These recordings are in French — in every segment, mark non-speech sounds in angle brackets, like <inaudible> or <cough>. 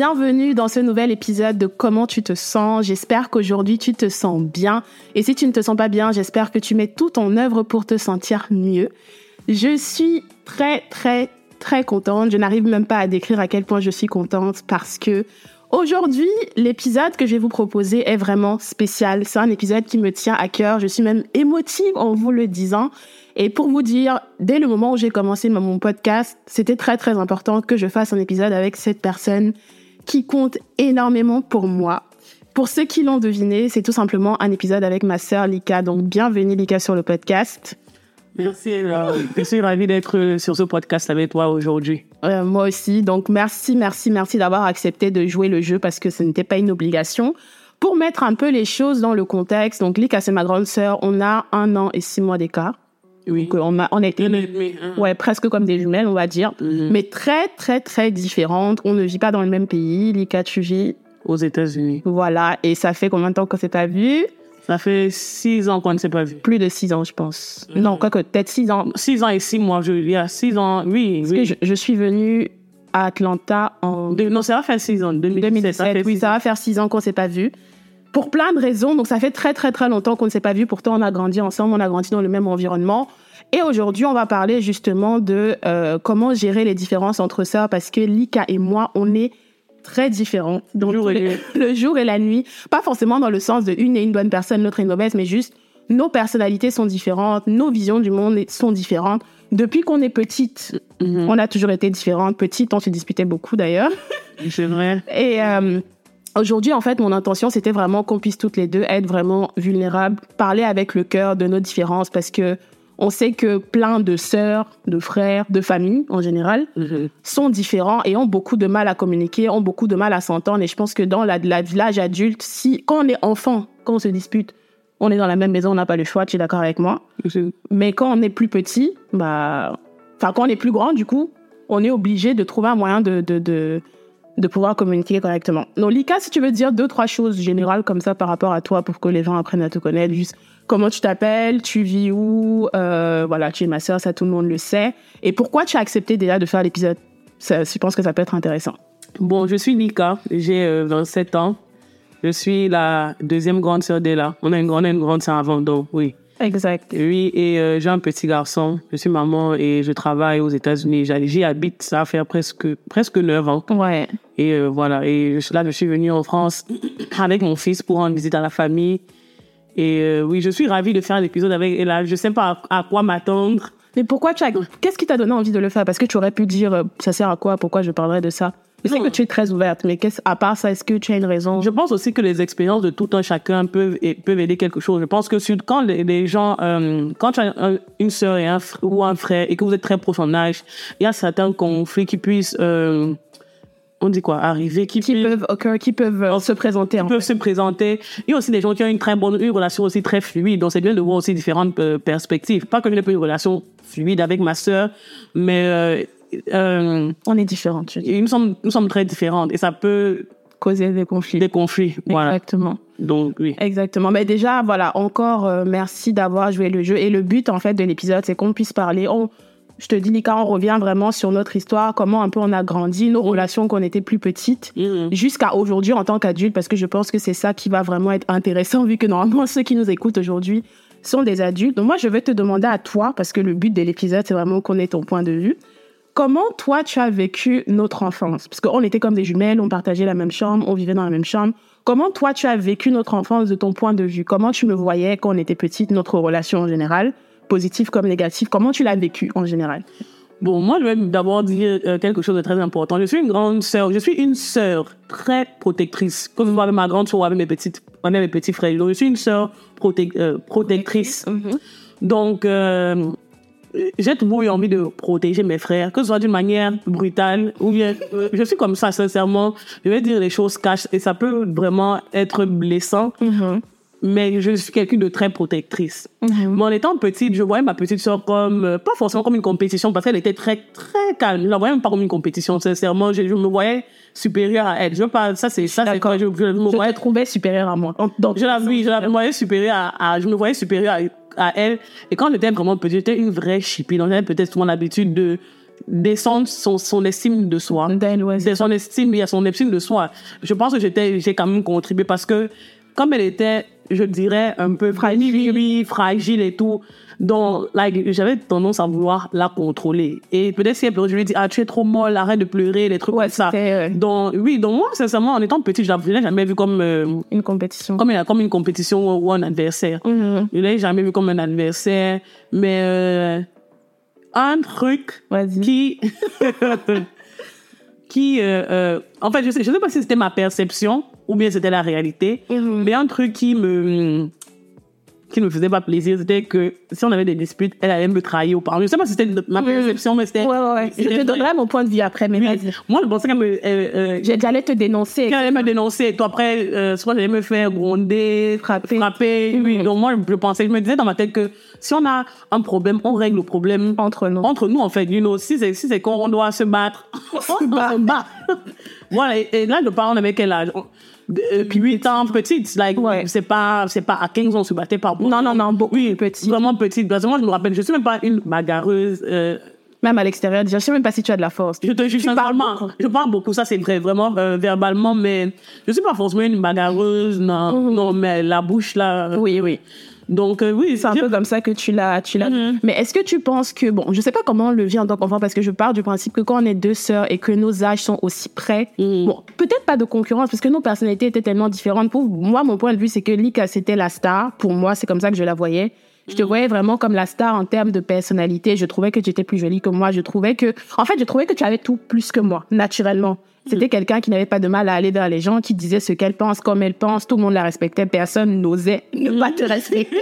Bienvenue dans ce nouvel épisode de Comment tu te sens. J'espère qu'aujourd'hui tu te sens bien. Et si tu ne te sens pas bien, j'espère que tu mets tout en œuvre pour te sentir mieux. Je suis très, très, très contente. Je n'arrive même pas à décrire à quel point je suis contente parce que aujourd'hui, l'épisode que je vais vous proposer est vraiment spécial. C'est un épisode qui me tient à cœur. Je suis même émotive en vous le disant. Et pour vous dire, dès le moment où j'ai commencé mon podcast, c'était très très important que je fasse un épisode avec cette personne qui compte énormément pour moi. Pour ceux qui l'ont deviné, c'est tout simplement un épisode avec ma sœur Lika. Donc bienvenue Lika sur le podcast. Merci, je suis ravie d'être sur ce podcast avec toi aujourd'hui. Euh, moi aussi. Donc merci, merci, merci d'avoir accepté de jouer le jeu parce que ce n'était pas une obligation. Pour mettre un peu les choses dans le contexte, donc Lika c'est ma grande sœur, on a un an et six mois d'écart. Oui. Donc, on a, on était, hein. ouais, presque comme des jumelles, on va dire, Mhm. mais très, très, très différentes. On ne vit pas dans le même pays. Lika, tu vis, Aux États-Unis. voilà, et ça fait combien de temps qu'on s'est pas vu? Ça fait six ans qu'on ne s'est pas vu. Plus de six ans, je pense. Non, quoi que peut-être six ans. Six ans et six mois, je il y a six ans, oui. Parce oui. que je, je suis venue à Atlanta en De- non, ça va faire six ans. 2017, 2017. ça oui, six ça va faire six ans qu'on s'est pas vu. Pour plein de raisons. Donc, ça fait très, très, très longtemps qu'on ne s'est pas vu. Pourtant, on a grandi ensemble, on a grandi dans le même environnement. Et aujourd'hui, on va parler justement de euh, comment gérer les différences entre sœurs parce que Lika et moi, on est très différents. Donc, Jour et <laughs> le, jour et la nuit. Pas forcément dans le sens de une est une bonne personne, l'autre est une mauvaise, mais juste nos personnalités sont différentes, nos visions du monde sont différentes. Depuis qu'on est petite, Mhm. on a toujours été différentes. Petite, on se disputait beaucoup d'ailleurs. C'est vrai. Et euh, aujourd'hui, en fait, mon intention, c'était vraiment qu'on puisse toutes les deux être vraiment vulnérables, parler avec le cœur de nos différences, parce que on sait que plein de sœurs, de frères, de familles en général Mhm. sont différents et ont beaucoup de mal à communiquer, ont beaucoup de mal à s'entendre. Et je pense que dans la, la- l'âge adulte, si quand on est enfant, quand on se dispute, on est dans la même maison, on n'a pas le choix. Tu es d'accord avec moi? Je- mais quand on est plus petit, bah, enfin quand on est plus grand, du coup, on est obligé de trouver un moyen de de, de, de pouvoir communiquer correctement. Donc Lika, si tu veux dire deux trois choses générales comme ça par rapport à toi pour que les gens apprennent à te connaître, juste comment tu t'appelles, tu vis où, euh, voilà, tu es ma sœur, ça tout le monde le sait, et pourquoi tu as accepté déjà de faire l'épisode? Ça, je pense que ça peut être intéressant. Bon, je suis Lika, j'ai euh, 27 ans. Je suis la deuxième grande sœur d'Ella. On a une grande et une grande sœur avant, donc oui. Exact. Oui, et euh, j'ai un petit garçon. Je suis maman et je travaille aux États-Unis. J'y habite, ça faire presque, presque 9 ans. Ouais. Et euh, voilà, et je- là, je suis venue en France <clears throat> avec mon fils pour rendre visite à la famille. Et euh, oui, je suis ravie de faire l'épisode avec Ella. Je sais pas à, à quoi m'attendre. Mais pourquoi tu as... Qu'est-ce qui t'a donné envie de le faire? Parce que tu aurais pu dire, ça sert à quoi? Pourquoi je parlerais de ça? Je sais que tu es très ouverte, mais qu'est-ce, à part ça, est-ce que tu as une raison? Je pense aussi que les expériences de tout un chacun peuvent, et- peuvent aider quelque chose. Je pense que sur- quand les, les gens, euh, quand tu as un- une sœur et un ou un frère et que vous êtes très proches en âge, il y a certains conflits qui puissent, euh, on dit quoi, arriver, qui, qui peuvent occur, qui peuvent euh, se présenter. En peuvent se présenter. Il y a aussi des gens qui ont une très bonne une relation aussi très fluide. Donc, c'est bien de voir aussi différentes euh, perspectives. Pas que je n'ai pas une relation fluide avec ma sœur, mais euh, euh, On est dis. nous, sommes, nous sommes très différentes et ça peut Causer des conflits. des conflits. Voilà. Exactement. Donc, oui. Exactement. Mais déjà, voilà, encore euh, merci d'avoir joué le jeu. Et le but, en fait, de l'épisode, c'est qu'on puisse parler. On, je te dis, Lika, on revient vraiment sur notre histoire, comment un peu on a grandi, nos relations qu'on était plus petites. Mhm. jusqu'à aujourd'hui en tant qu'adulte, parce que je pense que c'est ça qui va vraiment être intéressant, vu que normalement <laughs> ceux qui nous écoutent aujourd'hui sont des adultes. Donc moi, je vais te demander à toi, parce que le but de l'épisode, c'est vraiment qu'on ait ton point de vue. Comment toi, tu as vécu notre enfance? Parce qu'on était comme des jumelles, on partageait la même chambre, on vivait dans la même chambre. comment toi tu as vécu notre enfance de ton point de vue? Comment tu me voyais quand on était petite, notre relation en général, positive comme négative Comment tu l'as vécu en général? Bon, moi, je vais d'abord dire euh, quelque chose de très important. Je suis une grande sœur. Je suis une sœur très protectrice. Comme je vois avec ma grande soeur, avec mes petites, avec mes petits frères. Donc, je suis une sœur euh, protectrice. Mhm. Donc, euh, j'ai toujours eu envie de protéger mes frères, que ce soit d'une manière brutale ou bien, euh, je suis comme ça, sincèrement. Je vais dire les choses cash et ça peut vraiment être blessant. Mhm. Mais je suis quelqu'un de très protectrice. Mais en étant petite, je voyais ma petite soeur comme, euh, pas forcément comme une compétition, parce qu'elle était très, très calme. Je la voyais même pas comme une compétition, sincèrement. Je, je me voyais supérieure à elle. Je veux pas, ça c'est, ça c'est D'accord. quoi, je, je me Je voyais te trouvais supérieure à moi. Donc, je la, oui, je la voyais supérieure à, à- je me voyais supérieure à, à elle. Et quand j'étais vraiment petite, j'étais une vraie chippie. Donc j'avais peut-être souvent l'habitude de descendre son, son estime de soi. ouais, son estime, il y a son estime de soi. Je pense que j'étais, j'ai quand même contribué parce que, comme elle était, je dirais, un peu fragile, oui, fragile et tout, donc, like, j'avais tendance à vouloir la contrôler. Et peut-être si elle pleurait, je lui ai dit, ah, tu es trop molle, arrête de pleurer, des trucs Ouais, comme ça. euh, Donc, oui, donc moi, sincèrement, en étant petite, je ne l'ai jamais vu comme, euh, une compétition. comme, une, comme une compétition ou un adversaire. Mhm. Je l'ai jamais vu comme un adversaire. Mais, euh, un truc qui <laughs> <laughs> qui euh, euh, en fait je sais je sais pas si c'était ma perception ou bien c'était la réalité Mhm. mais un truc qui me qui ne me faisait pas plaisir c'était que si on avait des disputes elle allait me trahir ou pas je sais pas si c'était ma perception mais c'était Ouais, ouais, ouais. Je te donnerai mon point de vue après, mais vas-y. moi je pensais qu'elle me euh, euh, J'allais te dénoncer. qu'elle allait me dénoncer toi après euh, soit j'allais me faire gronder Frapper. frapper oui Mhm. donc moi je pensais je me disais dans ma tête que si on a un problème on règle le problème Entre nous. entre nous en fait you know, si c'est si c'est qu'on doit se battre <laughs> <laughs> on se bat voilà et, et là je parle avec quel âge On- depuis 8 ans petite like Ouais. c'est pas c'est pas à 15 ans on se battait par Non, non, non, beaucoup oui petit. vraiment petite parce que moi je me rappelle je suis même pas une bagarreuse euh, Même à l'extérieur, déjà, je sais même pas si tu as de la force. je te parles sincèrement. beaucoup. Je parle beaucoup, ça c'est vrai, vraiment euh, verbalement, mais je suis pas forcément une bagarreuse, non, non, mais la bouche là. euh, Oui, oui. Donc euh, oui, C'est un peu comme ça que tu l'as, tu l'as. Mhm. Mais est-ce que tu penses que, bon, je sais pas comment on le vit en tant qu'enfant parce que je pars du principe que quand on est deux sœurs et que nos âges sont aussi près, Mhm. bon, peut-être pas de concurrence parce que nos personnalités étaient tellement différentes. Pour moi, mon point de vue, c'est que Lika, c'était la star. Pour moi, c'est comme ça que je la voyais. Je te voyais vraiment comme la star en termes de personnalité. Je trouvais que tu étais plus jolie que moi. Je trouvais que, en fait, je trouvais que tu avais tout plus que moi, naturellement. C'était quelqu'un qui n'avait pas de mal à aller vers les gens, qui disait ce qu'elle pense, comme elle pense. Tout le monde la respectait. Personne n'osait ne pas te respecter.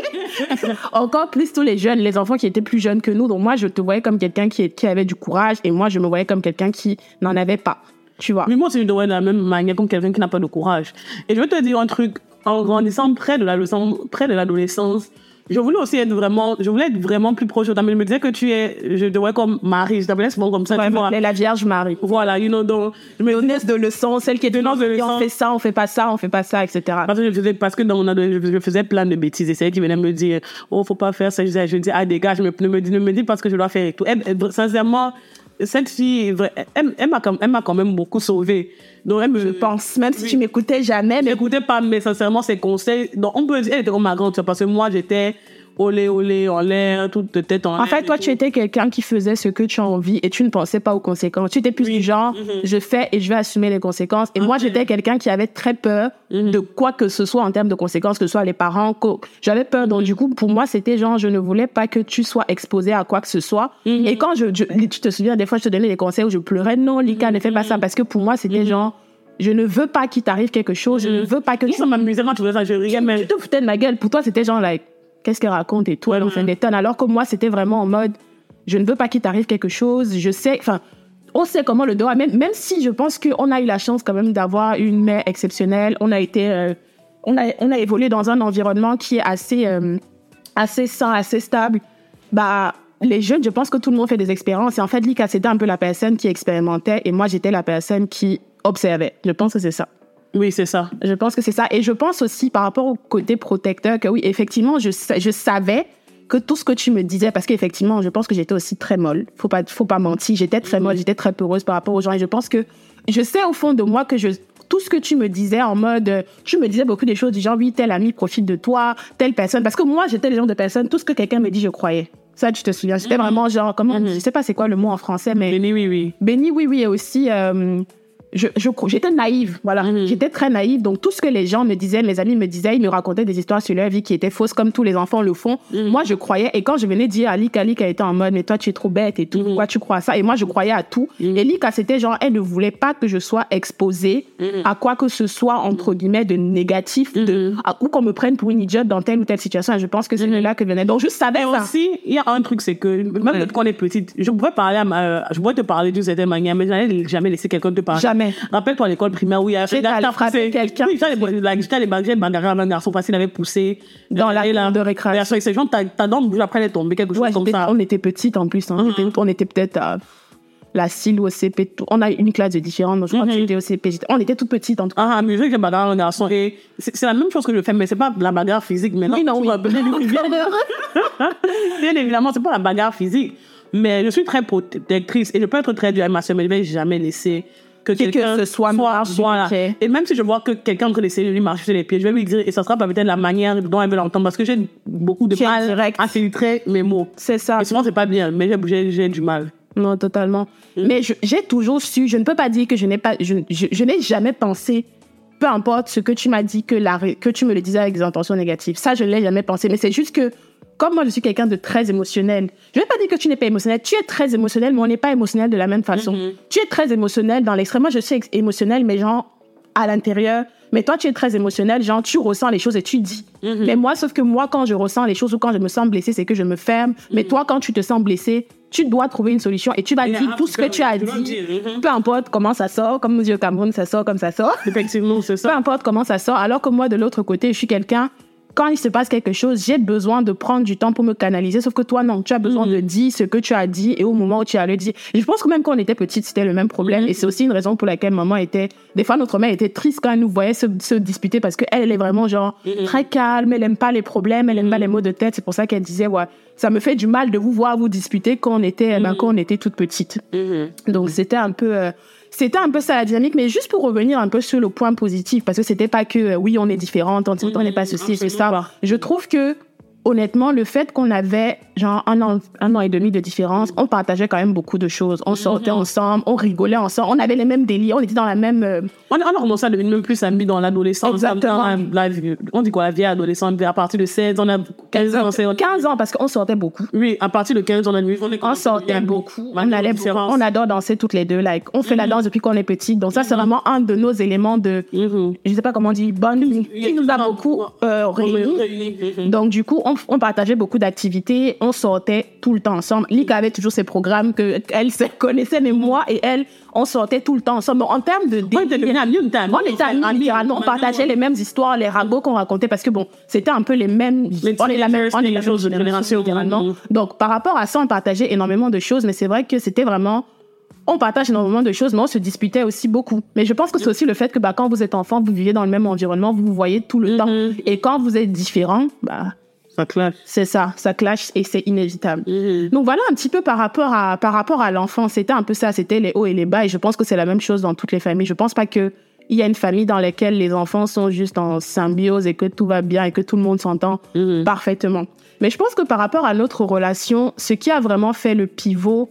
<laughs> Encore plus tous les jeunes, les enfants qui étaient plus jeunes que nous. Donc moi, je te voyais comme quelqu'un qui, qui avait du courage et moi, je me voyais comme quelqu'un qui n'en avait pas. Tu vois? Mais moi, c'est une de la même manière comme quelqu'un qui n'a pas de courage. Et je vais te dire un truc, en grandissant près de l'adolescence, près de l'adolescence, je voulais aussi être vraiment, je voulais être vraiment plus proche de toi. Mais je me disais que tu es, je te vois comme Marie, je t'appelais souvent comme ça, Ouais, tu vois. la Vierge Marie. Voilà, you know, donc, je me Honnête de leçon, celle qui est Donnance de on leçons. fait ça, on fait pas ça, on fait pas ça, etc. Parce que je faisais, parce que dans mon ado, je, faisais plein de bêtises. Et c'est elle qui venait me dire, oh, faut pas faire ça. Je disais, je dis, ah, dégage, me, ne me dis, ne me dis pas ce que je dois faire et tout. Sincèrement, cette fille, elle, elle m'a quand, même beaucoup sauvée. Donc, elle me, Je pense, même si tu m'écoutais jamais, mais n'écoutais pas, mais sincèrement, ses conseils. Donc, on peut dire, elle était comme ma grande parce que moi, j'étais olé, olé, en l'air, toute tête en l'air. En fait, toi, tu étais quelqu'un qui faisait ce que tu as envie et tu ne pensais pas aux conséquences. Tu étais plus du genre, je fais et je vais assumer les conséquences. Et moi, j'étais quelqu'un qui avait très peur de quoi que ce soit en termes de conséquences, que ce soit les parents. co- J'avais peur. Donc, du coup, pour moi, c'était genre, je ne voulais pas que tu sois exposé à quoi que ce soit. Et quand je, je- tu te souviens, des fois, je te donnais des conseils où je pleurais. Non, Lika, ne fais pas ça. Parce que pour moi, c'était genre, je ne veux pas qu'il t'arrive quelque chose. Je ne veux pas que tu Ça m'amusait quand tu faisais ça, je riais, mais. tu te foutais de ma gueule. Pour toi, c'était genre, like, qu'est-ce qu'elle raconte et tout, elle en fait des tonnes. Alors que moi, c'était vraiment en mode, je ne veux pas qu'il t'arrive quelque chose. Je sais, enfin, on sait comment le doigt, même, même si je pense qu'on a eu la chance quand même d'avoir une mère exceptionnelle, on a été, euh, on a, on a évolué dans un environnement qui est assez, euh, assez sain, assez stable. Bah, les jeunes, je pense que tout le monde fait des expériences. Et en fait, Lika, c'était un peu la personne qui expérimentait et moi, j'étais la personne qui observait. Je pense que c'est ça. Oui, c'est ça. Je pense que c'est ça. Et je pense aussi par rapport au côté protecteur que oui, effectivement, je, je savais que tout ce que tu me disais, parce qu'effectivement, je pense que j'étais aussi très molle. Faut pas, faut pas mentir. J'étais très molle, j'étais très peureuse par rapport aux gens. Et je pense que je sais au fond de moi que je, tout ce que tu me disais en mode, tu me disais beaucoup des choses du genre, oui, tel ami profite de toi, telle personne. Parce que moi, j'étais le genre de personne, tout ce que quelqu'un me dit, je croyais. Ça, tu te souviens. J'étais vraiment genre, comment, je sais pas c'est quoi le mot en français, mais Béni, oui, oui. Béni, oui, oui, et aussi, euh, je, j'étais naïve, voilà. Mhm. J'étais très naïve. Donc, tout ce que les gens me disaient, mes amis me disaient, ils me racontaient des histoires sur leur vie qui étaient fausses, comme tous les enfants le font. Mhm. Moi, je croyais. Et quand je venais dire à Lika, Lika était en mode, mais toi, tu es trop bête et tout. Mhm. Pourquoi tu crois à ça? Et moi, je croyais à tout. Et Lika, c'était genre, elle ne voulait pas que je sois exposée Mhm. à quoi que ce soit, entre guillemets, de négatif, de, Mhm. à- ou qu'on me prenne pour une idiote dans telle ou telle situation. Et je pense que c'est de là que venait. Donc, je savais Et ça. aussi, il y a un truc, c'est que même quand on est petite, je pourrais parler à ma, je pourrais te parler d'une certaine manière, mais je n'allais jamais laisser quelqu'un te parler. Jamais. Rappelle-toi à l'école primaire où il y a J'étais allée frapper quelqu'un. Oui, j'étais j'étais allée bagarrer un garçon facile avait poussé Dans la cour de récréation. Et ces gens, ta, dent après elle est tombée, quelque chose comme ça. on était petites en plus. hein. Mhm. J'étais- On était peut-être à la CIL ou au CP. tout- On a une classe de différente. donc je crois Mhm. que j'étais au CP. J'étais- On était toutes petites en tout cas. Ah, mais je sais que bagarre un garçon et c'est la même chose que je fais, mais c'est pas la bagarre physique. Oui, non, oui. bien, <laughs> bien évidemment, c'est pas la bagarre physique, mais je suis très protectrice et je peux être très dure avec ma soeur, mais je vais jamais laisser que Que- que quelqu'un ce soit marche, voilà. Et même si je vois que quelqu'un train d'essayer de lui marcher sur les pieds, je vais lui dire, et ça sera pas peut-être la manière dont elle veut l'entendre, parce que j'ai beaucoup de mal direct. à filtrer mes mots. C'est ça. Et souvent, c'est pas bien, mais j'ai- du mal. Non, totalement. Mm. Mais je- j'ai toujours su, je ne peux pas dire que je n'ai pas, je, je, je n'ai jamais pensé, peu importe ce que tu m'as dit, que, la, que tu me le disais avec des intentions négatives. Ça, je ne l'ai jamais pensé. Mais c'est juste que, comme moi, je suis quelqu'un de très émotionnel, je ne vais pas dire que tu n'es pas émotionnel. Tu es très émotionnel, mais on n'est pas émotionnel de la même façon. Mhm. Tu es très émotionnel dans l'extrême. Moi, je suis émotionnel, mais genre, à l'intérieur. Mais toi, tu es très émotionnel, genre, tu ressens les choses et tu dis. Mhm. Mais moi, sauf que moi, quand je ressens les choses ou quand je me sens blessée, c'est que je me ferme. Mais toi, quand tu te sens blessé, tu dois trouver une solution et tu vas dire tout ce que tu as dit. dire, mhm. Peu importe comment ça sort, comme au Cameroun, ça sort comme ça sort. Effectivement, c'est Peu ça. importe comment ça sort. Alors que moi, de l'autre côté, je suis quelqu'un, quand il se passe quelque chose, j'ai besoin de prendre du temps pour me canaliser. Sauf que toi, non, tu as besoin Mhm. de dire ce que tu as dit et au moment où tu as le dit. Et je pense que même quand on était petite, c'était le même problème. Mhm. Et c'est aussi une raison pour laquelle maman était. Des fois, notre mère était triste quand elle nous voyait se, se disputer parce qu'elle, elle est vraiment genre Mhm. très calme, elle aime pas les problèmes, elle aime pas les maux de tête. C'est pour ça qu'elle disait, ouais, ça me fait du mal de vous voir vous disputer quand on était, eh ben, quand on était toute petite. Donc c'était un peu euh, c'était un peu ça la dynamique mais juste pour revenir un peu sur le point positif parce que c'était pas que euh, oui on est différentes on n'est pas ceci c'est ça. Je trouve que honnêtement le fait qu'on avait genre un an un an et demi de différence on partageait quand même beaucoup de choses on sortait ensemble on rigolait ensemble on avait les mêmes délires on était dans la même euh, On, on a commencé à devenir même plus amis dans l'adolescence. Exactement. La- on dit quoi, la vieille adolescente, à partir de 16, on a 15 ans. c'est- 15 ans parce qu'on sortait beaucoup Oui, à partir de 15 ans, on a on, est on sortait beaucoup, on allait beaucoup. on adore danser toutes les deux like on fait la danse depuis qu'on est petite donc ça c'est vraiment un de nos éléments de Mhm. je sais pas comment on dit bonding qui nous a beaucoup euh, réunis Mhm. Donc, du coup, on, on partageait beaucoup d'activités, on sortait tout le temps ensemble. Lika avait toujours ses programmes que elle se connaissait, mais moi et elle, on sortait tout le temps ensemble. Donc, en termes de On était amis, on on partageait les mêmes histoires, les ragots qu'on racontait, parce que bon, c'était un peu les mêmes, on est la même, on est la même génération. Donc, par rapport à ça, on partageait énormément de choses, mais c'est vrai que c'était vraiment, on partage énormément de choses, mais on se disputait aussi beaucoup. Mais je pense que c'est aussi le fait que, bah, quand vous êtes enfant, vous vivez dans le même environnement, vous vous voyez tout le Mhm. temps. Et quand vous êtes différent, bah, Ça clash. c'est ça, ça clash et c'est inévitable. Mhm. Donc voilà un petit peu par rapport à par rapport à l'enfant, c'était un peu ça, c'était les hauts et les bas et je pense que c'est la même chose dans toutes les familles. Je pense pas que il y a une famille dans laquelle les enfants sont juste en symbiose et que tout va bien et que tout le monde s'entend Mhm. parfaitement. Mais je pense que par rapport à notre relation, ce qui a vraiment fait le pivot,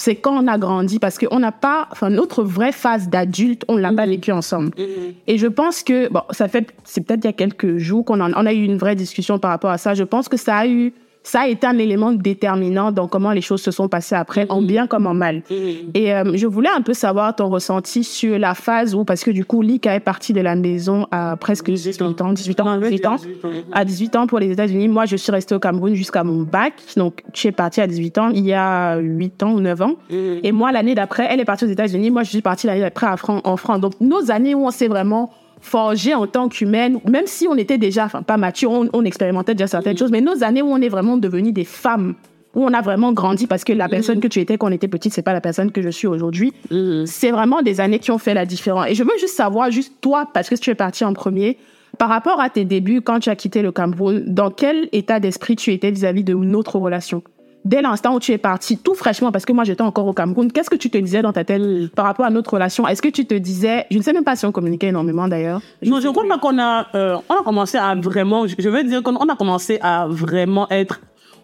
c'est quand on a grandi parce qu'on n'a pas, enfin notre vraie phase d'adulte, on l'a pas vécu ensemble. Mhm. Et je pense que, bon, ça fait, c'est peut-être il y a quelques jours qu'on en- on a eu une vraie discussion par rapport à ça. Je pense que ça a eu, ça a été un élément déterminant dans comment les choses se sont passées après, en bien comme en mal. Mhm. Et euh, je voulais un peu savoir ton ressenti sur la phase où, parce que du coup, Lika est partie de la maison à presque 18 ans, 18 ans, Non, 18 ans. 18 ans. À 18 ans pour les États-Unis. Moi, je suis restée au Cameroun jusqu'à mon bac. Donc, je suis partie à 18 ans, il y a 8 ans ou 9 ans. Mhm. Et moi, l'année d'après, elle est partie aux États-Unis. Moi, je suis partie l'année d'après en France. Donc, nos années où on s'est vraiment forgé en tant qu'humaine, même si on était déjà, enfin, pas mature, on, on expérimentait déjà certaines choses, mais nos années où on est vraiment devenus des femmes, où on a vraiment grandi parce que la personne que tu étais quand on était petite, c'est pas la personne que je suis aujourd'hui. Mhm. C'est vraiment des années qui ont fait la différence. Et je veux juste savoir, juste toi, parce que tu es parti en premier, par rapport à tes débuts, quand tu as quitté le Cameroun, dans quel état d'esprit tu étais vis-à-vis de notre relation? Dès l'instant où tu es parti, tout fraîchement, parce que moi j'étais encore au Cameroun, qu'est-ce que tu te disais dans ta tête par rapport à notre relation? Est-ce que tu te disais, je ne sais même pas si on communiquait énormément d'ailleurs. Non, je crois qu'on a, euh, on a commencé à vraiment, je veux dire qu'on on a commencé à vraiment être,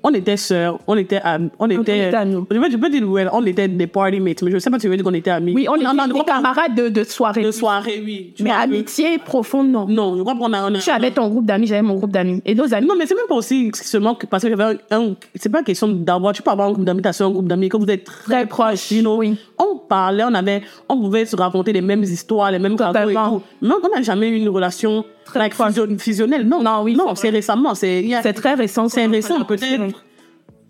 on était sœurs, on était amis, on était, était amis. je peux, je peux dire, ouais, on était des party mates, mais je sais pas si tu veux dire qu'on était amis. Oui, on était des camarades de, de soirée. de soirée, oui. Tu Mais vois, amitié profonde, non. Non, je crois qu'on a, on a- Tu avais ton groupe d'amis, j'avais mon groupe d'amis. Et nos amis, Non, mais c'est même pas aussi seulement que- parce que j'avais un, un- c'est pas question d'avoir, tu peux avoir un groupe d'amis, t'as un groupe d'amis, que vous êtes très proches, you know. oui. On parlait, on avait, on pouvait se raconter les mêmes histoires, les mêmes tout. Mais on n'a jamais eu une relation like, fusion- fusionnelle. Non, Non, oui, non, c'est récemment, c'est, très récent. c'est récent, peut-être.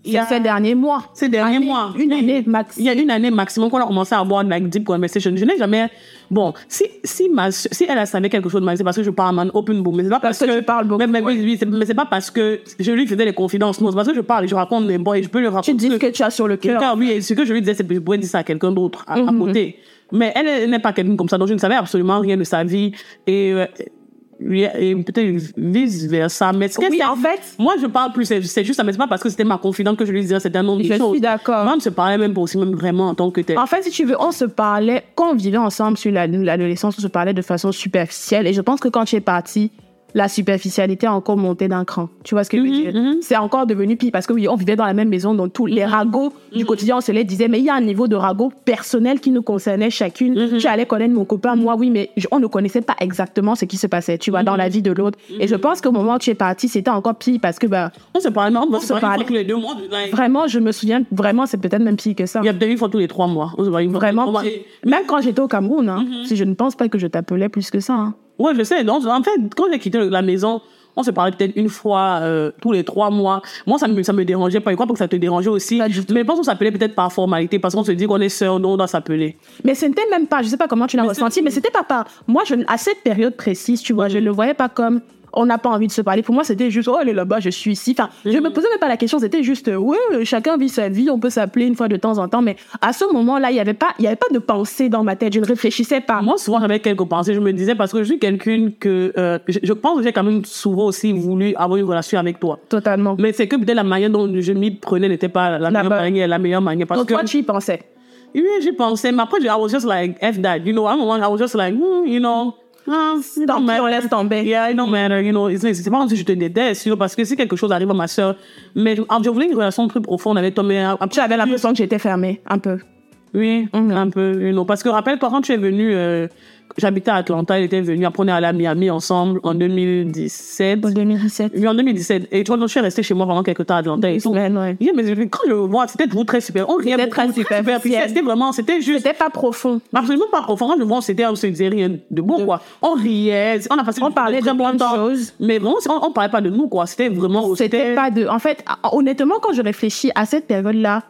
Il y a ces derniers mois. ces derniers mois. Une année max. Il y a une année maximum qu'on a commencé à avoir like deep conversation. Je n'ai jamais, bon, si, si ma, si elle a savait quelque chose de ma, c'est parce que je parle en open book. Mais c'est pas parce, Parce que tu parles beaucoup, Mais, mais, oui, c'est- mais c'est pas parce que je lui faisais des confidences. Non, c'est parce que je parle et je raconte mes boys je peux lui raconter. Tu dis ce que tu as sur le cœur. Oui, et ce que je lui disais, c'est que je pourrais dire ça à quelqu'un d'autre à, à Mhm. côté. Mais elle, elle n'est pas quelqu'un comme ça, donc je ne savais absolument rien de sa vie. Et, euh, peut-être vice versa. Mais Oui, c'est- en fait- moi je parle plus, c'est juste ça, mais c'est pas parce que c'était ma confidente que je lui disais c'était un nombre de Je choses. suis d'accord. On se parlait même pas aussi, même vraiment en tant que tel. En fait, si tu veux, on se parlait, quand on vivait ensemble sur la- l'adolescence, on se parlait de façon superficielle. Et je pense que quand tu es parti, la superficialité a encore monté d'un cran. Tu vois ce que je veux Mhm, dire? mhm. C'est encore devenu pire parce que oui, on vivait dans la même maison, donc tous les ragots du Mhm. quotidien, on se les disait, mais il y a un niveau de ragot personnel qui nous concernait chacune. Mhm. Tu allais connaître mon copain, moi oui, mais on ne connaissait pas exactement ce qui se passait, tu vois, Mhm. dans la vie de l'autre. Et je pense qu'au moment où tu es parti, c'était encore pire parce que bah, On se parlait, on, se se parlait les deux mois. like, vraiment, je me souviens, vraiment, c'est peut-être même pire que ça. Il y a peut-être une fois tous les trois mois. On se Vraiment, pire. même quand j'étais au Cameroun, hein, Mhm. si je ne pense pas que je t'appelais plus que ça. hein. Ouais, je sais. Donc, en fait, quand j'ai quitté la maison, on se parlait peut-être une fois euh, tous les trois mois. Moi, ça me, ça me dérangeait pas. Je crois que ça te dérangeait aussi. Mais je pense qu'on s'appelait peut-être par formalité parce qu'on se dit qu'on est sœurs, donc on doit s'appeler. Mais ce n'était même pas, je sais pas comment tu l'as ressenti, mais c'était pas par. Moi, je, à cette période précise, tu vois, je ne le voyais pas comme on n'a pas envie de se parler. Pour moi, c'était juste, oh, elle est là-bas, je suis ici. Enfin, je me posais même pas la question, c'était juste, euh, ouais, euh, chacun vit sa vie, on peut s'appeler une fois de temps en temps, mais à ce moment-là, il n'y avait pas, il y avait pas de pensée dans ma tête, je ne réfléchissais pas. Moi, souvent, j'avais quelques pensées. Je me disais, parce que je suis quelqu'un que, euh, je, je pense que j'ai quand même souvent aussi voulu avoir une relation avec toi. Totalement. Mais c'est que peut-être la manière dont je m'y prenais n'était pas la, meilleure manière, la meilleure manière. Parce Donc, que, toi, tu y pensais? oui, j'y pensais, mais après, I was just like, F that, you know, à un moment, I was just like, hmm, you know, ah, don't pis, on laisse tomber. Yeah, it don't matter, you know, c'est pas comme si je te déteste, you know, parce que si quelque chose arrive à ma soeur, mais je, ah, voulais une relation plus profonde avec toi, mais après, Tu avais l'impression que j'étais fermée, un peu. oui, Mhm. un peu, you know, parce que rappelle-toi, quand tu es venu, euh, j'habitais à Atlanta, elle était venue, après on est allé à Miami ensemble en 2017. En 2017. Oui, en 2017. Et tu vois, donc, je suis restée chez moi pendant quelques temps à Atlanta et tout. ouais. Yeah, mais quand je vois, c'était vous très super. On riait très superficiel. Puis C'était vraiment, c'était juste. C'était pas profond. Absolument pas profond. Quand je vois, c'était, on se disait rien de bon, quoi. On riait, on a passé On parlait de plein de choses. Mais vraiment, on, on parlait pas de nous, quoi. C'était vraiment, C'était pas de. En fait, honnêtement, quand je réfléchis à cette période-là,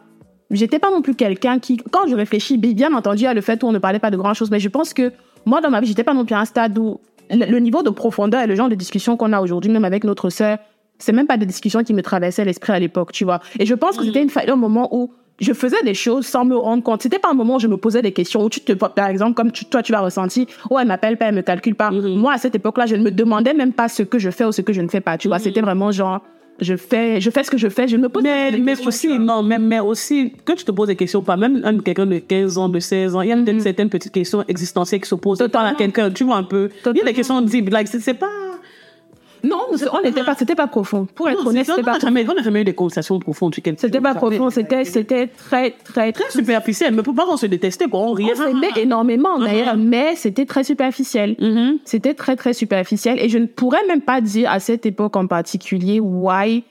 j'étais pas non plus quelqu'un qui. Quand je réfléchis, bi- bien entendu, à le fait où on ne parlait pas de grand chose, mais je pense que moi, dans ma vie, j'étais pas non plus à un stade où le, niveau de profondeur et le genre de discussion qu'on a aujourd'hui, même avec notre sœur, c'est même pas des discussions qui me traversaient l'esprit à l'époque, tu vois. Et je pense que c'était une fa- un moment où je faisais des choses sans me rendre compte. C'était pas un moment où je me posais des questions, où tu te, par exemple, comme tu- toi, tu l'as ressenti, oh, elle m'appelle pas, elle me calcule pas. Moi, à cette époque-là, je ne me demandais même pas ce que je fais ou ce que je ne fais pas, tu vois. C'était vraiment genre, je fais, je fais ce que je fais, je ne me pose Mais, des mais questions, aussi, non, mais, mais aussi, que tu te poses des questions, pas même un quelqu'un de 15 ans, de 16 ans, il y a peut-être certaines petites questions existentielles qui se posent. À quelqu'un, tu vois un peu. Il y a des questions deep, like, c'est pas. Non, on n'était pas, c'était pas profond. Pour être Non, honnête, c'était pas jamais, on n'a jamais eu des conversations profondes. C'était pas profond, c'était, c'était très, très, très superficiel, mais pour pas qu'on se détestait, quoi? On riait. On s'aimait énormément d'ailleurs, mais c'était très superficiel. Mhm. C'était très très superficiel et je ne pourrais même pas dire à cette époque en particulier why.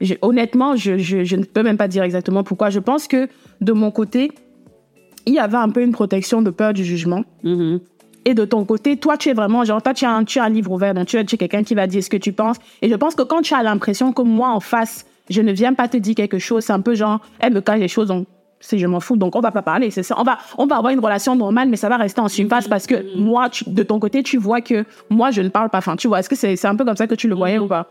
Je- honnêtement, je, je, je ne peux même pas dire exactement pourquoi. Je pense que de mon côté, il y avait un peu une protection de peur du jugement. Mhm. Et de ton côté, toi, tu es vraiment, genre, toi, tu as un, tu as un livre ouvert, donc tu es, tu es quelqu'un qui va dire ce que tu penses. Et je pense que quand tu as l'impression que moi, en face, je ne viens pas te dire quelque chose, c'est un peu genre, elle me cache les choses, donc si je m'en fous, donc on va pas parler, c'est ça. On va, on va avoir une relation normale, mais ça va rester en surface parce que moi, tu- de ton côté, tu vois que moi, je ne parle pas. Enfin, tu vois, est-ce que c'est c'est un peu comme ça que tu le voyais ou pas?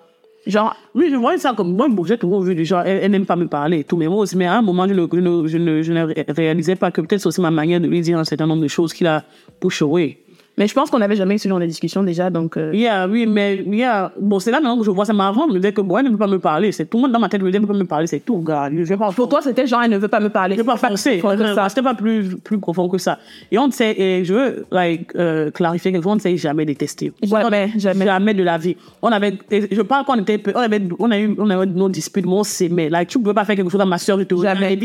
Genre, Oui, je voyais ça comme moi, j'ai toujours vu des gens, elle, elle n'aime pas me parler, tous mes mots, mais à un moment, je ne, je ne, je ne, je ne ré- réalisais pas que peut-être c'est aussi ma manière de lui dire un certain nombre de choses qu'il a push away. Mais je pense qu'on n'avait jamais eu ce genre de discussion déjà, donc. euh, Yeah, oui, mais yeah. bon, c'est là maintenant que je vois ça. Mais avant, je me disais que bon, elle ne veut pas me parler. C'est tout le monde dans ma tête me disait, ne veut pas me parler. C'est tout, gars. Je vais pas Pour toi, c'était genre, elle ne veut pas me parler. Je vais pas forcer. C'était pas plus, plus profond que ça. Et on ne sait, et je veux, like, euh, clarifier quelque chose, on ne s'est jamais détesté. Jamais, jamais. Jamais de la vie. On avait, je parle quand on était, on avait, on a eu, on a eu nos disputes, mais on s'aimait. Like, tu peux pas faire quelque chose à ma soeur, je te Jamais.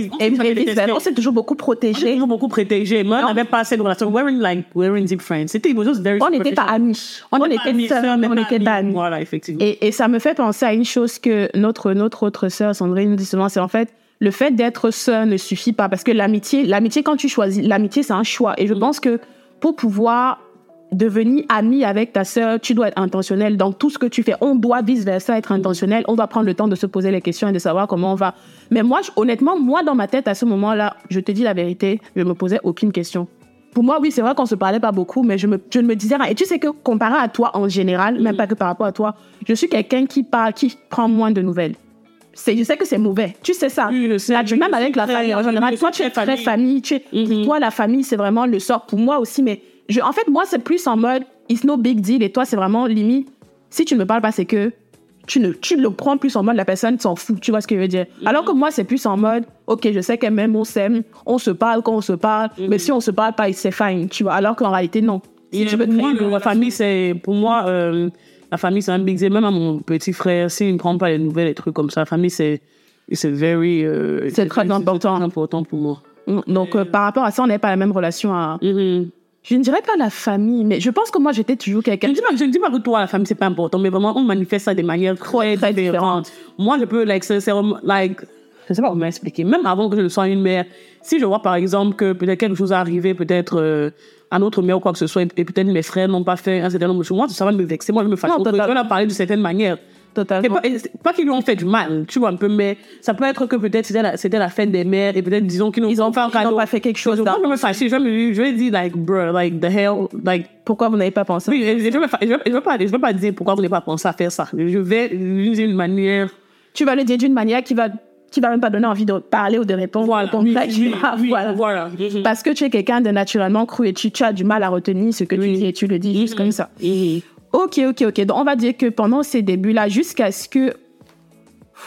On s'est toujours beaucoup On protégé. toujours beaucoup protégé. Moi, on n'avait pas assez de relations. We weren't like, deep friends. C'était, On n'était pas amis. On, n'était pas amis, était sœurs, on pas amis. Voilà, effectivement. Et, et ça me fait penser à une chose que notre, notre autre sœur, Sandrine, nous dit souvent, c'est en fait, le fait d'être sœur ne suffit pas. Parce que l'amitié, l'amitié, quand tu choisis, l'amitié, c'est un choix. Et je pense que pour pouvoir devenir ami avec ta sœur, tu dois être intentionnel dans tout ce que tu fais. On doit vice-versa être intentionnel. On doit prendre le temps de se poser les questions et de savoir comment on va. Mais moi, je- honnêtement, moi, dans ma tête, à ce moment-là, je te dis la vérité, je me posais aucune question. Pour moi, oui, c'est vrai qu'on se parlait pas beaucoup, mais je, me, je ne me disais rien. Et tu sais que comparé à toi en général, même pas que par rapport à toi, je suis quelqu'un qui parle, qui prend moins de nouvelles. C'est, je sais que c'est mauvais. Tu sais ça. Oui, sais. Là, même avec la famille en général. Toi, tu es très famille. Tu es, Mhm. Toi, la famille, c'est vraiment le sort pour moi aussi. Mais je, en fait, moi, c'est plus en mode, it's no big deal. Et toi, c'est vraiment limite. Si tu ne me parles pas, c'est que tu, ne, tu le prends plus en mode la personne s'en fout. Tu vois ce que je veux dire? Alors que moi, c'est plus en mode, OK, je sais qu'elle m'aime, on s'aime, on se parle quand on se parle. Mais si on se parle pas, c'est fine. Tu vois? Alors qu'en réalité, non. Si tu veux pour moi, la famille, c'est, pour moi, euh, la famille, c'est un big deal. Même à mon petit frère, s'il ne prend pas les nouvelles, les trucs comme ça, la famille, c'est, c'est very, euh, C'est très important. important pour moi. Donc, euh, par rapport à ça, on n'avait pas la même relation à. Mhm. Je ne dirais pas la famille, mais je pense que moi, j'étais toujours Je quelqu'un. ne dis pas, je ne dis pas que toi, la famille, c'est pas important, mais vraiment, on manifeste ça de manière très, Très différente. Moi, je peux, like, sincèrement, like, je sais pas comment expliquer. Même avant que je ne sois une mère, si je vois, par exemple, que peut-être quelque chose est arrivé, peut-être, euh, à notre mère ou quoi que ce soit, et, peut-être mes frères n'ont pas fait un certain nombre de choses, moi, ça va me vexer. Moi, je me fâche. Vais leur parler de certaines manières. Totalement. pas, pas qu'ils lui ont fait du mal, tu vois, un peu, mais ça peut être que peut-être c'était la, c'était la fête des mères et peut-être, disons, qu'ils n'ont Ils ont, fait un ils n'ont pas fait quelque chose. Moi, je me fâcher, je me, je dire, like, bro, like, the hell, like, Pourquoi vous n'avez pas pensé? oui, je je vais, pas, je vais pas dire pourquoi vous n'avez pas pensé à faire ça. Je vais utiliser une manière. Tu vas le dire d'une manière qui va, qui va même pas donner envie de parler ou de répondre. Voilà, Comme oui, ça, tu oui, vas- <laughs> oui, voilà. voilà. Parce que tu es quelqu'un de naturellement cru et tu, tu as du mal à retenir ce que tu dis et tu le dis juste comme ça. Ok, ok, ok. Donc, on va dire que pendant ces débuts-là, jusqu'à ce que.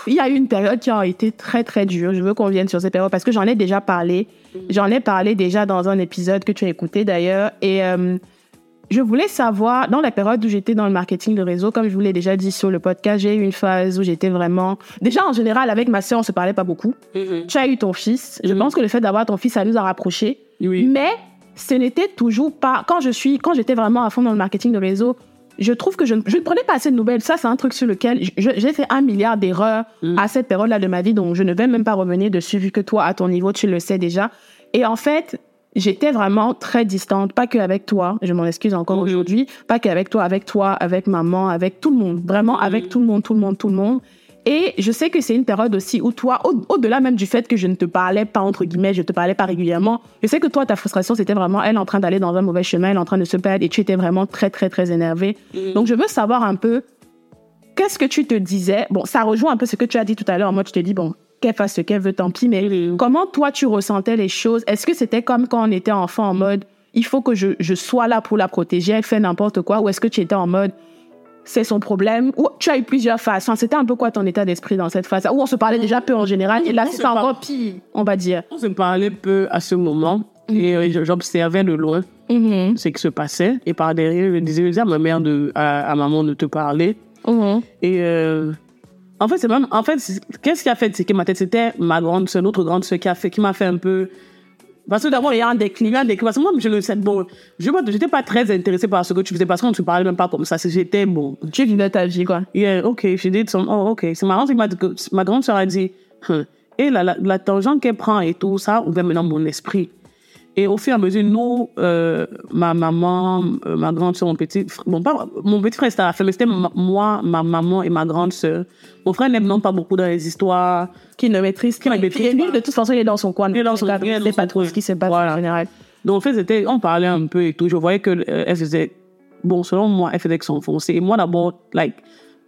Il y a eu une période qui a été très, très dure. Je veux qu'on vienne sur cette période parce que j'en ai déjà parlé. J'en ai parlé déjà dans un épisode que tu as écouté d'ailleurs. Et euh, je voulais savoir, dans la période où j'étais dans le marketing de réseau, comme je vous l'ai déjà dit sur le podcast, j'ai eu une phase où j'étais vraiment. Déjà, en général, avec ma soeur, on se parlait pas beaucoup. Mhm. Tu as eu ton fils. Je pense que le fait d'avoir ton fils, ça nous a rapprochés. Oui. Mais ce n'était toujours pas. Quand je suis, quand j'étais vraiment à fond dans le marketing de réseau, je trouve que je, ne- je ne prenais pas assez de nouvelles. Ça, c'est un truc sur lequel j'ai fait un milliard d'erreurs Mm. à cette période-là de ma vie, donc je ne vais même pas revenir dessus vu que toi, à ton niveau, tu le sais déjà. Et en fait, j'étais vraiment très distante, pas que avec toi, je m'en excuse encore Mhm. aujourd'hui, pas qu'avec toi, avec toi, avec maman, avec tout le monde, vraiment avec tout le monde, tout le monde, tout le monde. Et je sais que c'est une période aussi où toi, au- au-delà même du fait que je ne te parlais pas, entre guillemets, je te parlais pas régulièrement, je sais que toi, ta frustration, c'était vraiment elle en train d'aller dans un mauvais chemin, elle en train de se perdre et tu étais vraiment très, très, très énervée. Donc, je veux savoir un peu, qu'est-ce que tu te disais? Bon, ça rejoint un peu ce que tu as dit tout à l'heure. Moi, tu te dis, bon, qu'elle fasse ce qu'elle veut, tant pis, mais Mhm. comment toi, tu ressentais les choses? Est-ce que c'était comme quand on était enfant en mode, il faut que je, je sois là pour la protéger, elle fait n'importe quoi, ou est-ce que tu étais en mode, c'est son problème Ou tu as eu plusieurs phases Enfin, C'était un peu quoi ton état d'esprit dans cette phase? Où on se parlait déjà peu en général, et là, c'est encore pire, on va dire. On se parlait peu à ce moment et euh, j'observais de loin Mhm. ce qui se passait. Et par derrière, je disais, je disais à ma mère, de, à, à maman de te parler. Mhm. Et euh, en fait, c'est même, en fait, qu'est-ce qui a fait tiquer ma tête C'était ma grande sœur, notre grande sœur qui a fait, qui m'a fait un peu. Parce que d'abord, il y a un déclic, il y a un déclic. Parce que moi, je le sais, bon, je n'étais pas très intéressée par ce que tu faisais parce qu'on ne se parlait même pas comme ça. J'étais, bon, Tu vivais ta vie, quoi. yeah, ok, did some, oh, ok. C'est marrant, c'est que ma, ma grande sœur a dit, Hum. et la, la, la tangente qu'elle prend et tout, ça ouvert maintenant mon esprit. Et au fur et à mesure, nous, euh, ma maman, euh, ma grande soeur, mon petit frère, bon, pas, mon petit frère c'était à la fin, mais c'était ma- moi, ma maman et ma grande soeur. Mon frère n'aime non pas beaucoup dans les histoires. Qui ne maîtrise, qui ne maîtrise Et lui, de toute façon, il est dans son coin. Il est dans son- Donc, il son pas trop coin. ce qui se passe Voilà. en général. Donc, en fait, c'était, on parlait un peu et tout. Je voyais que euh, elle faisait, bon, selon moi, elle faisait que s'enfoncer. Et moi, d'abord, like,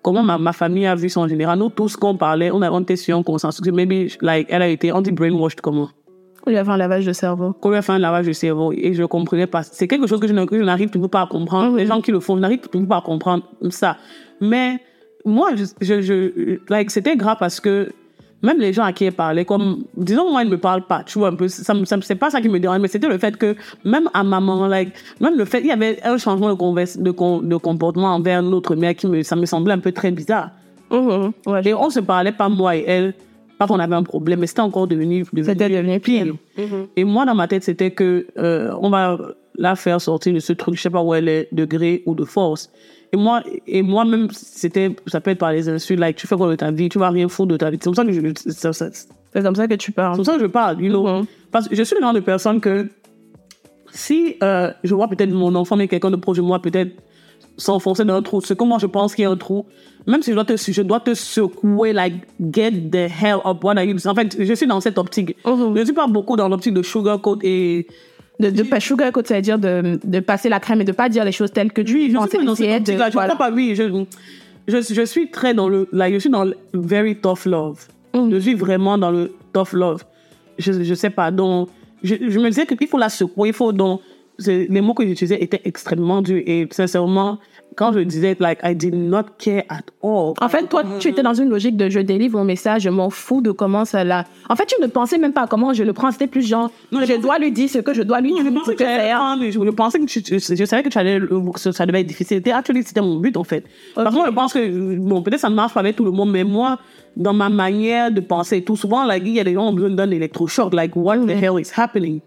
comment ma, ma famille a vu ça en général. Nous, tous, quand on parlait, on, a, on était sur un consensus. Maybe, like, elle a été, on dit brainwashed comment? On lui a fait un lavage de cerveau. Qu'on lui a fait un lavage de cerveau et je comprenais pas. C'est quelque chose que je n'arrive toujours pas à comprendre. Mhm. Les gens qui le font, je n'arrive toujours pas à comprendre ça. Mais moi, je, je, je- like, c'était grave parce que même les gens à qui elle parlait, comme, disons, moi, ils ne me parlent pas, tu vois, un peu, ça, c'est pas ça qui me dérange, mais c'était le fait que, même à maman, like, même le fait, il y avait un changement de, convers- de, con- de comportement envers notre mère qui me, ça me semblait un peu très bizarre. Mhm. Ouais. Et on se parlait pas, moi et elle, pas qu'on avait un problème, mais c'était encore devenu, devenu C'était devenu pire. et moi, dans ma tête, c'était que euh, on va la faire sortir de ce truc, je sais pas où elle est, de gré ou de force. Et moi, et moi-même, c'était, ça peut être par les insultes, like, tu fais quoi de ta vie, tu vas rien foutre de ta vie. C'est comme ça que je, c'est C'est comme ça que tu parles. comme ça que je parle, you know. Mhm. Parce que je suis le genre de personne que si euh, je vois peut-être mon enfant, mais quelqu'un de proche de moi, peut-être s'enfoncer dans un trou, ce que moi je pense qu'il y a un trou, même si je dois te, je dois te secouer, like, get the hell up, what are you En fait, je suis dans cette optique. Mhm. Je ne suis pas beaucoup dans l'optique de sugarcoat et De, de pas sugarcoat, c'est-à-dire de, de passer la crème et de pas dire les choses telles que tu Oui, je suis dans cette de- optique-là. Je voilà. pas, oui. Je, je, je suis très dans le, like, je suis dans le very tough love. Mm. Je suis vraiment dans le tough love. Je, je sais pas, donc, je, je me disais qu'il faut la secouer, il faut donc, c'est- les mots que j'utilisais étaient extrêmement durs et sincèrement, quand je disais, like, I did not care at all. En fait, toi, tu étais dans une logique de je délivre mon message, je m'en fous de comment ça l'a. En fait, tu ne pensais même pas à comment je le prends. C'était plus genre, Non, je dois lui dire ce que je dois lui Je dire. pensais que que je, je pensais que tu, je savais que tu allais, que ça devait être difficile. C'était, mon but, en fait. Parce que moi, je pense que, bon, peut-être ça ne marche pas avec tout le monde, mais moi, dans ma manière de penser, tout souvent, like, il y a des gens qui ont besoin d'un électrochoc, like, what the hell is happening?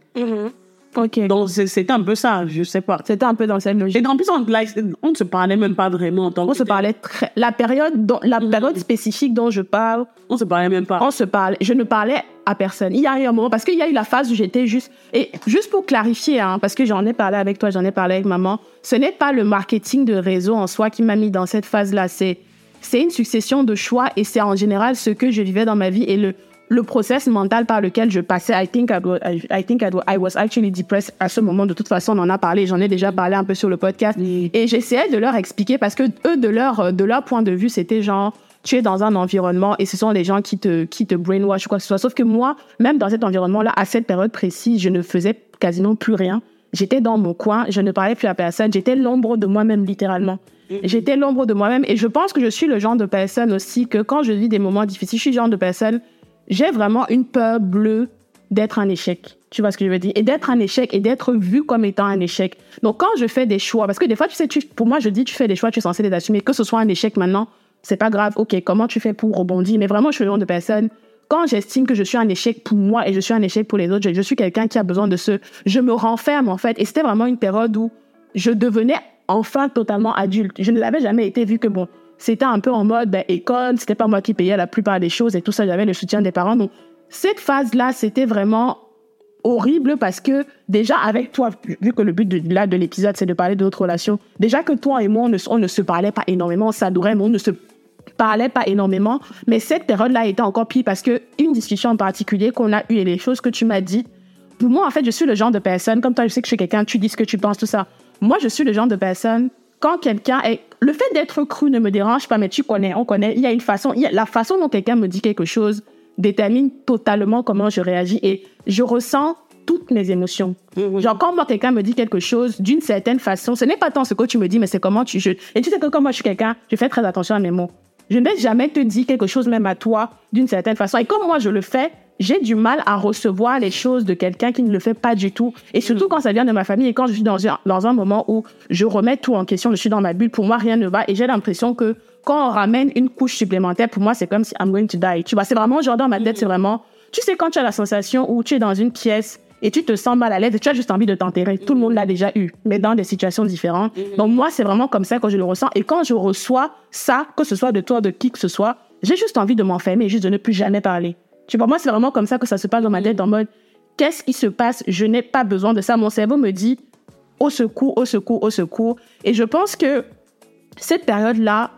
Donc, c'était un peu ça, je sais pas. C'était un peu dans cette logique. Et en plus, on, ne se parlait même pas vraiment en tant On se parlait très. La période, dont, la période spécifique dont je parle, On se parlait même pas. on se parlait. Je ne parlais à personne. Il y a eu un moment, parce qu'il y a eu la phase où j'étais juste. Et juste pour clarifier, hein, parce que j'en ai parlé avec toi, j'en ai parlé avec maman, ce n'est pas le marketing de réseau en soi qui m'a mis dans cette phase-là. C'est, c'est une succession de choix et c'est en général ce que je vivais dans ma vie et le, le process mental par lequel je passais. I think I was, I, I think I was, I was actually depressed à ce moment. De toute façon, on en a parlé. J'en ai déjà parlé un peu sur le podcast. Et j'essayais de leur expliquer parce que eux, de leur, de leur point de vue, c'était genre, tu es dans un environnement et ce sont les gens qui te, qui te brainwash ou quoi que ce soit. Sauf que moi, même dans cet environnement-là, à cette période précise, je ne faisais quasiment plus rien. J'étais dans mon coin, je ne parlais plus à personne. J'étais l'ombre de moi-même, littéralement. J'étais l'ombre de moi-même et je pense que je suis le genre de personne aussi que quand je vis des moments difficiles, je suis le genre de personne, j'ai vraiment une peur bleue d'être un échec. Tu vois ce que je veux dire? Et d'être un échec et d'être vu comme étant un échec. Donc, quand je fais des choix, parce que des fois, tu sais, pour moi, je dis, tu fais des choix, tu es censé les assumer. Que ce soit un échec maintenant, c'est pas grave. OK, comment tu fais pour rebondir? Mais vraiment, je suis le genre de personne, quand j'estime que je suis un échec pour moi et je suis un échec pour les autres, je, je suis quelqu'un qui a besoin de ce... Je me renferme, en fait. Et c'était vraiment une période où je devenais enfin totalement adulte. Je ne l'avais jamais été vu que, bon, c'était un peu en mode ben, école, c'était pas moi qui payais la plupart des choses et tout ça, j'avais le soutien des parents. Donc, cette phase-là, c'était vraiment horrible parce que déjà avec toi, vu que le but de, là de l'épisode c'est de parler de notre relation, déjà que toi et moi on ne, on ne se parlait pas énormément, on s'adorait, mais on ne se parlait pas énormément. Mais cette période-là était encore pire parce que une discussion en particulier qu'on a eue et les choses que tu m'as dit, pour moi en fait je suis le genre de personne, comme toi je sais que je suis quelqu'un, tu dis ce que tu penses, tout ça. Moi je suis le genre de personne, quand quelqu'un est... Le fait d'être cru ne me dérange pas, mais tu connais, on connaît, il y a une façon, il y a la façon dont quelqu'un me dit quelque chose détermine totalement comment je réagis et je ressens toutes mes émotions. Genre, quand moi, quelqu'un me dit quelque chose d'une certaine façon, ce n'est pas tant ce que tu me dis, mais c'est comment tu... Je... Et tu sais que comme moi, je suis quelqu'un, je fais très attention à mes mots. Je ne vais jamais te dire quelque chose même à toi d'une certaine façon. Et comme moi, je le fais, j'ai du mal à recevoir les choses de quelqu'un qui ne le fait pas du tout. Et surtout quand ça vient de ma famille et quand je suis dans un, dans un moment où je remets tout en question, je suis dans ma bulle, pour moi, rien ne va. Et j'ai l'impression que quand on ramène une couche supplémentaire, pour moi, c'est comme si I'm going to die. Tu vois, c'est vraiment, genre, dans ma tête, c'est vraiment, tu sais, quand tu as la sensation où tu es dans une pièce et tu te sens mal à l'aise et tu as juste envie de t'enterrer. Tout le monde l'a déjà eu, mais dans des situations différentes. Donc, moi, c'est vraiment comme ça que je le ressens. Et quand je reçois ça, que ce soit de toi, de qui que ce soit, j'ai juste envie de m'enfermer et juste de ne plus jamais parler. Tu vois, moi, c'est vraiment comme ça que ça se passe dans ma tête, en mode, qu'est-ce qui se passe? Je n'ai pas besoin de ça. Mon cerveau me dit, au secours, au secours, au secours. Et je pense que cette période-là,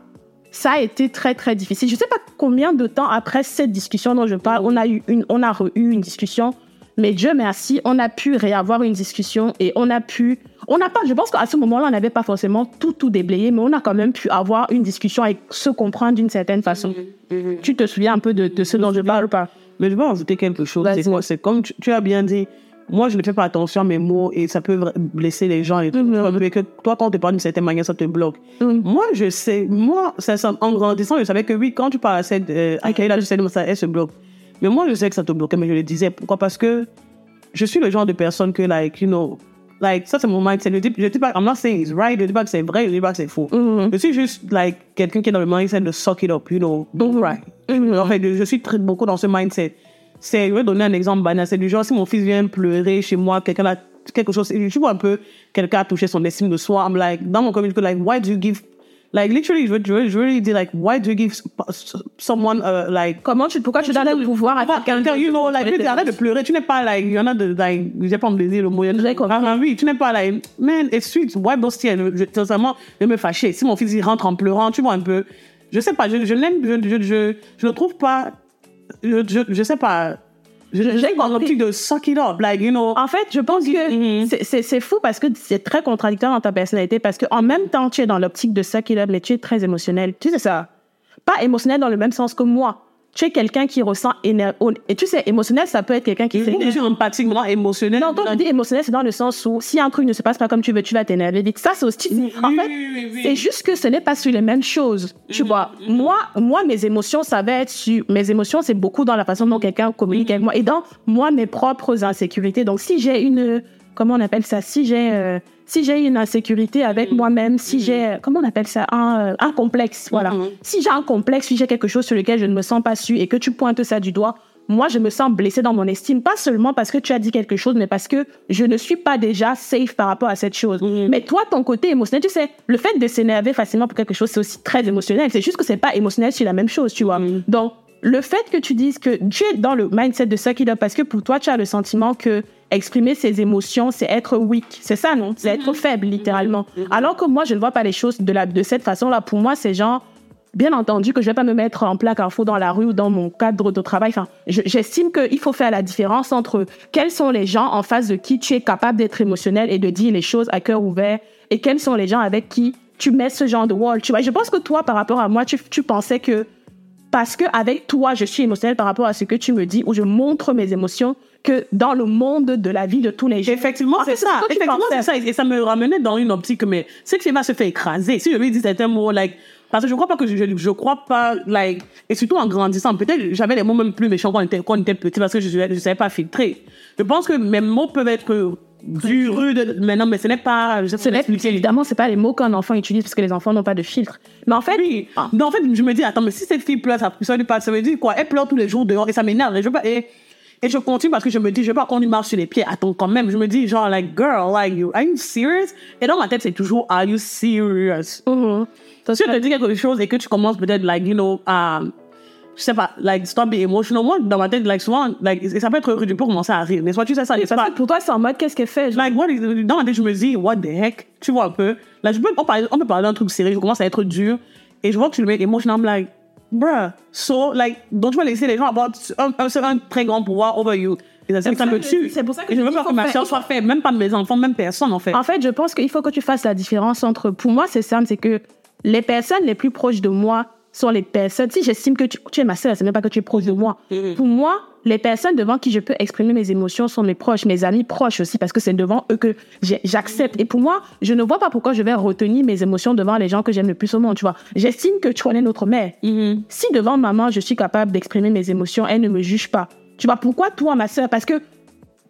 ça a été très, très difficile. Je ne sais pas combien de temps après cette discussion dont je parle, on a eu une, on a eu une discussion. Mais Dieu merci, on a pu réavoir une discussion et on a pu. On n'a pas, je pense qu'à ce moment-là, on n'avait pas forcément tout, tout déblayé, mais on a quand même pu avoir une discussion et se comprendre d'une certaine façon. Tu te souviens un peu de, de ce dont je parle ou pas? Mais je vais ajouter quelque chose. C'est comme tu, tu as bien dit. Moi, je ne fais pas attention à mes mots et ça peut blesser les gens et tout. Mhm. Mais que toi, quand on te parle d'une certaine manière, ça te bloque. Mhm. Moi, je sais, moi, ça, en grandissant, je savais que oui, quand tu parles à cette, euh, à Kayla, je sais ça, elle se bloque. Mais moi, je sais que ça te bloquait, mais je le disais. Pourquoi? Parce que je suis le genre de personne que, like, you know, like, ça, c'est mon mindset. Je dis, je dis pas, I'm not saying it's right, je dis pas que c'est vrai, je dis pas que c'est faux. Mhm. Je suis juste, like, quelqu'un qui est dans le mindset de suck it up, you know, don't cry. En fait, je suis très, beaucoup dans ce mindset. C'est, je vais donner un exemple banal. C'est du genre, si mon fils vient pleurer chez moi, quelqu'un a quelque chose, tu vois un peu, quelqu'un a touché son estime de soi, I'm like, dans mon communauté, like, why do you give, like, literally, je veux, je veux, je veux lui dire, like, why do you give someone, uh, like, Comment tu, pourquoi tu donnes le pouvoir à quelqu'un you know, like, tu arrête de pleurer, tu n'es pas, like, il y en a de, like, j'ai pas me dire le mot. Ah, oui, tu n'es pas, like, man, it's sweet, why tears, je, sincèrement, je me fâcher, si mon fils, il rentre en pleurant, tu vois, un peu, je sais pas, je, je l'aime, je, je, je, je ne trouve pas, je, je, je sais pas, J'ai dans l'optique de suck it up, like, you know, En fait, je pense que Mhm. c'est- fou parce que c'est très contradictoire dans ta personnalité parce que en même temps, tu es dans l'optique de ça qu'il a, mais tu es très émotionnel. Tu sais ça? Pas émotionnel dans le même sens que moi. Tu es quelqu'un qui ressent éner- Et tu sais, émotionnel, ça peut être quelqu'un qui je s'énerve. suis empathique, moi, émotionnel. Non, quand tu dis émotionnel, c'est dans le sens où si un truc ne se passe pas comme tu veux, tu vas t'énerver. Ça, c'est aussi. En Oui, fait, oui. c'est juste que ce n'est pas sur les mêmes choses. Tu vois, moi, moi, mes émotions, ça va être sur. Mes émotions, c'est beaucoup dans la façon dont quelqu'un communique avec moi et dans moi, mes propres insécurités. Donc, si j'ai une. Comment on appelle ça? Si j'ai. euh, si j'ai une insécurité avec moi-même, si j'ai, comment on appelle ça, un, euh, un complexe, voilà. Mhm. Si j'ai un complexe, si j'ai quelque chose sur lequel je ne me sens pas su et que tu pointes ça du doigt, moi, je me sens blessée dans mon estime, pas seulement parce que tu as dit quelque chose, mais parce que je ne suis pas déjà safe par rapport à cette chose. Mhm. Mais toi, ton côté émotionnel, tu sais, le fait de s'énerver facilement pour quelque chose, c'est aussi très émotionnel. C'est juste que c'est pas émotionnel sur la même chose, tu vois. Donc, le fait que tu dises que tu es dans le mindset de ça qui parce que pour toi, tu as le sentiment que exprimer ses émotions, c'est être weak. C'est ça, non? C'est être faible, littéralement. Alors que moi, je ne vois pas les choses de, la, de cette façon-là. Pour moi, c'est genre, bien entendu que je vais pas me mettre en plein carrefour dans la rue ou dans mon cadre de travail. Enfin, je- j'estime qu'il faut faire la différence entre quels sont les gens en face de qui tu es capable d'être émotionnel et de dire les choses à cœur ouvert et quels sont les gens avec qui tu mets ce genre de wall. Tu vois, je pense que toi, par rapport à moi, tu, tu pensais que parce que avec toi, je suis émotionnelle par rapport à ce que tu me dis ou je montre mes émotions que dans le monde de la vie de tous les jours. Effectivement, En fait, c'est ça. ce Effectivement, c'est ça. Et ça me ramenait dans une optique, mais c'est que va se faire écraser. Si je lui dis certains mots, like, parce que je crois pas que je, je, je crois pas, like, et surtout en grandissant, peut-être j'avais les mots même plus méchants quand on était, quand on était petit parce que je, je, savais pas filtrer. Je pense que mes mots peuvent être durs, rudes, maintenant, mais ce n'est pas, je Ce n'est évidemment, c'est pas les mots qu'un enfant utilise parce que les enfants n'ont pas de filtre. Mais en fait, Oui. Ah. Non, en fait, je me dis, attends, mais si cette fille pleure, ça, ça veut pas, ça veut dire quoi? Elle pleure tous les jours dehors et ça m'énerve. Et je veux pas, et, et je continue parce que je me dis, je veux pas qu'on lui marche sur les pieds. Attends, quand même, je me dis, genre, like, girl, like, you, are you serious? Et dans ma tête, c'est toujours, are you serious? mhm. Ça, Si je te dis quelque chose et que tu commences peut-être, like, you know, à, je sais pas, like, stop being emotional. Moi, dans ma tête, like, souvent, like, et ça peut être rude, tu peux commencer à rire. Mais soit tu sais ça, parce pas? pour toi, c'est en mode qu'est-ce qu'elle fait? Genre? Like, what is- dans ma tête, je me dis, what the heck? Tu vois un peu. Là, je peux, on, parle- on peut parler d'un truc sérieux, je commence à être dur. Et je vois que tu le mets emotional, I'm like, bruh. So, like, donc tu vas laisser les gens avoir un, un, un très grand pouvoir over you? Et ça, ça, pour ça ça me que- tue. c'est pour ça que je veux pas que ma soeur soit faite, même pas mes enfants, même personne, en fait. En fait, je pense qu'il faut que tu fasses la différence entre. Pour moi, c'est simple, c'est que les personnes les plus proches de moi sont les personnes. Si j'estime que tu, tu es ma sœur, c'est même pas que tu es proche de moi. Mhm. Pour moi, les personnes devant qui je peux exprimer mes émotions sont mes proches, mes amis proches aussi, parce que c'est devant eux que j'accepte. Et pour moi, je ne vois pas pourquoi je vais retenir mes émotions devant les gens que j'aime le plus au monde, tu vois. J'estime que tu connais notre mère. Mhm. Si devant maman, je suis capable d'exprimer mes émotions, elle ne me juge pas. Tu vois, pourquoi toi, ma sœur? Parce que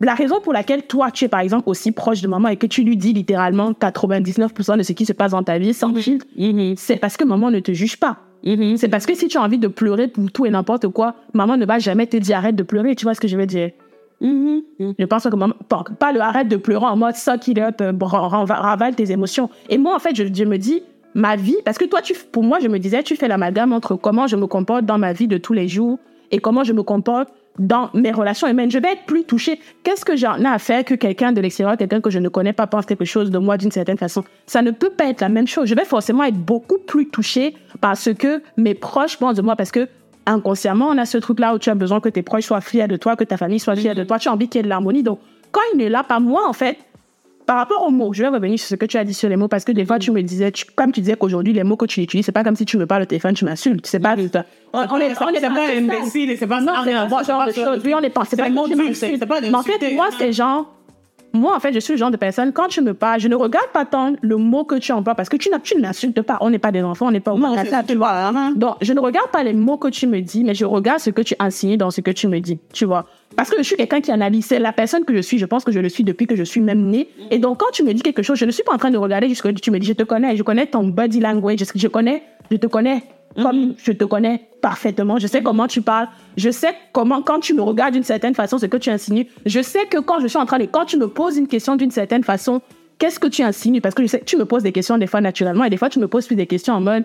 la raison pour laquelle toi, tu es par exemple aussi proche de maman et que tu lui dis littéralement 99% de ce qui se passe dans ta vie sans filtre, Mhm. c'est parce que maman ne te juge pas. Mhm. C'est parce que si tu as envie de pleurer pour tout et n'importe quoi, maman ne va jamais te dire arrête de pleurer. Tu vois ce que je veux dire? Mhm. Mhm. Je pense que maman, pas, pas le arrête de pleurer en mode up, euh, ra- ravale tes émotions. Et moi, en fait, je, je me dis, ma vie, parce que toi, tu, pour moi, je me disais, tu fais l'amalgame entre comment je me comporte dans ma vie de tous les jours et comment je me comporte dans mes relations humaines. Je vais être plus touchée. Qu'est-ce que j'en ai à faire que quelqu'un de l'extérieur, quelqu'un que je ne connais pas, pense quelque chose de moi d'une certaine façon? Ça ne peut pas être la même chose. Je vais forcément être beaucoup plus touchée parce que mes proches pensent de moi, parce que inconsciemment, on a ce truc-là où tu as besoin que tes proches soient fiers de toi, que ta famille soit fière de toi. Tu as envie qu'il y ait de l'harmonie. Donc, quand il n'est là, pas moi, en fait, par rapport aux mots, je vais revenir sur ce que tu as dit sur les mots parce que des fois, tu me disais, tu- comme tu disais qu'aujourd'hui, les mots que tu utilises, c'est pas comme si tu me parles au téléphone, tu m'insultes. C'est pas. On, on est, on est pas pas imbécile et c'est pas non, c'est pas genre de choses. Oui, on est pas. C'est pas Mais en fait, moi, c'est genre. Moi, en fait, je suis le genre de personne, quand tu me parles, je ne regarde pas tant le mot que tu emploies parce que tu, ne m'insultes pas. On n'est pas des enfants, on n'est pas au Non, ça, tu vois. hein. Donc, je ne regarde pas les mots que tu me dis, mais je regarde ce que tu insinues dans ce que tu me dis, tu vois. Parce que je suis quelqu'un qui analyse. C'est la personne que je suis. Je pense que je le suis depuis que je suis même née. Et donc, quand tu me dis quelque chose, je ne suis pas en train de regarder jusqu'à tu me dis, je te connais, je connais ton body language, je connais, je te connais comme je te connais parfaitement. Je sais comment tu parles. Je sais comment, quand tu me regardes d'une certaine façon, ce que tu insinues. Je sais que quand je suis en train de, quand tu me poses une question d'une certaine façon, qu'est-ce que tu insinues? Parce que je sais que tu me poses des questions des fois naturellement et des fois tu me poses plus des questions en mode,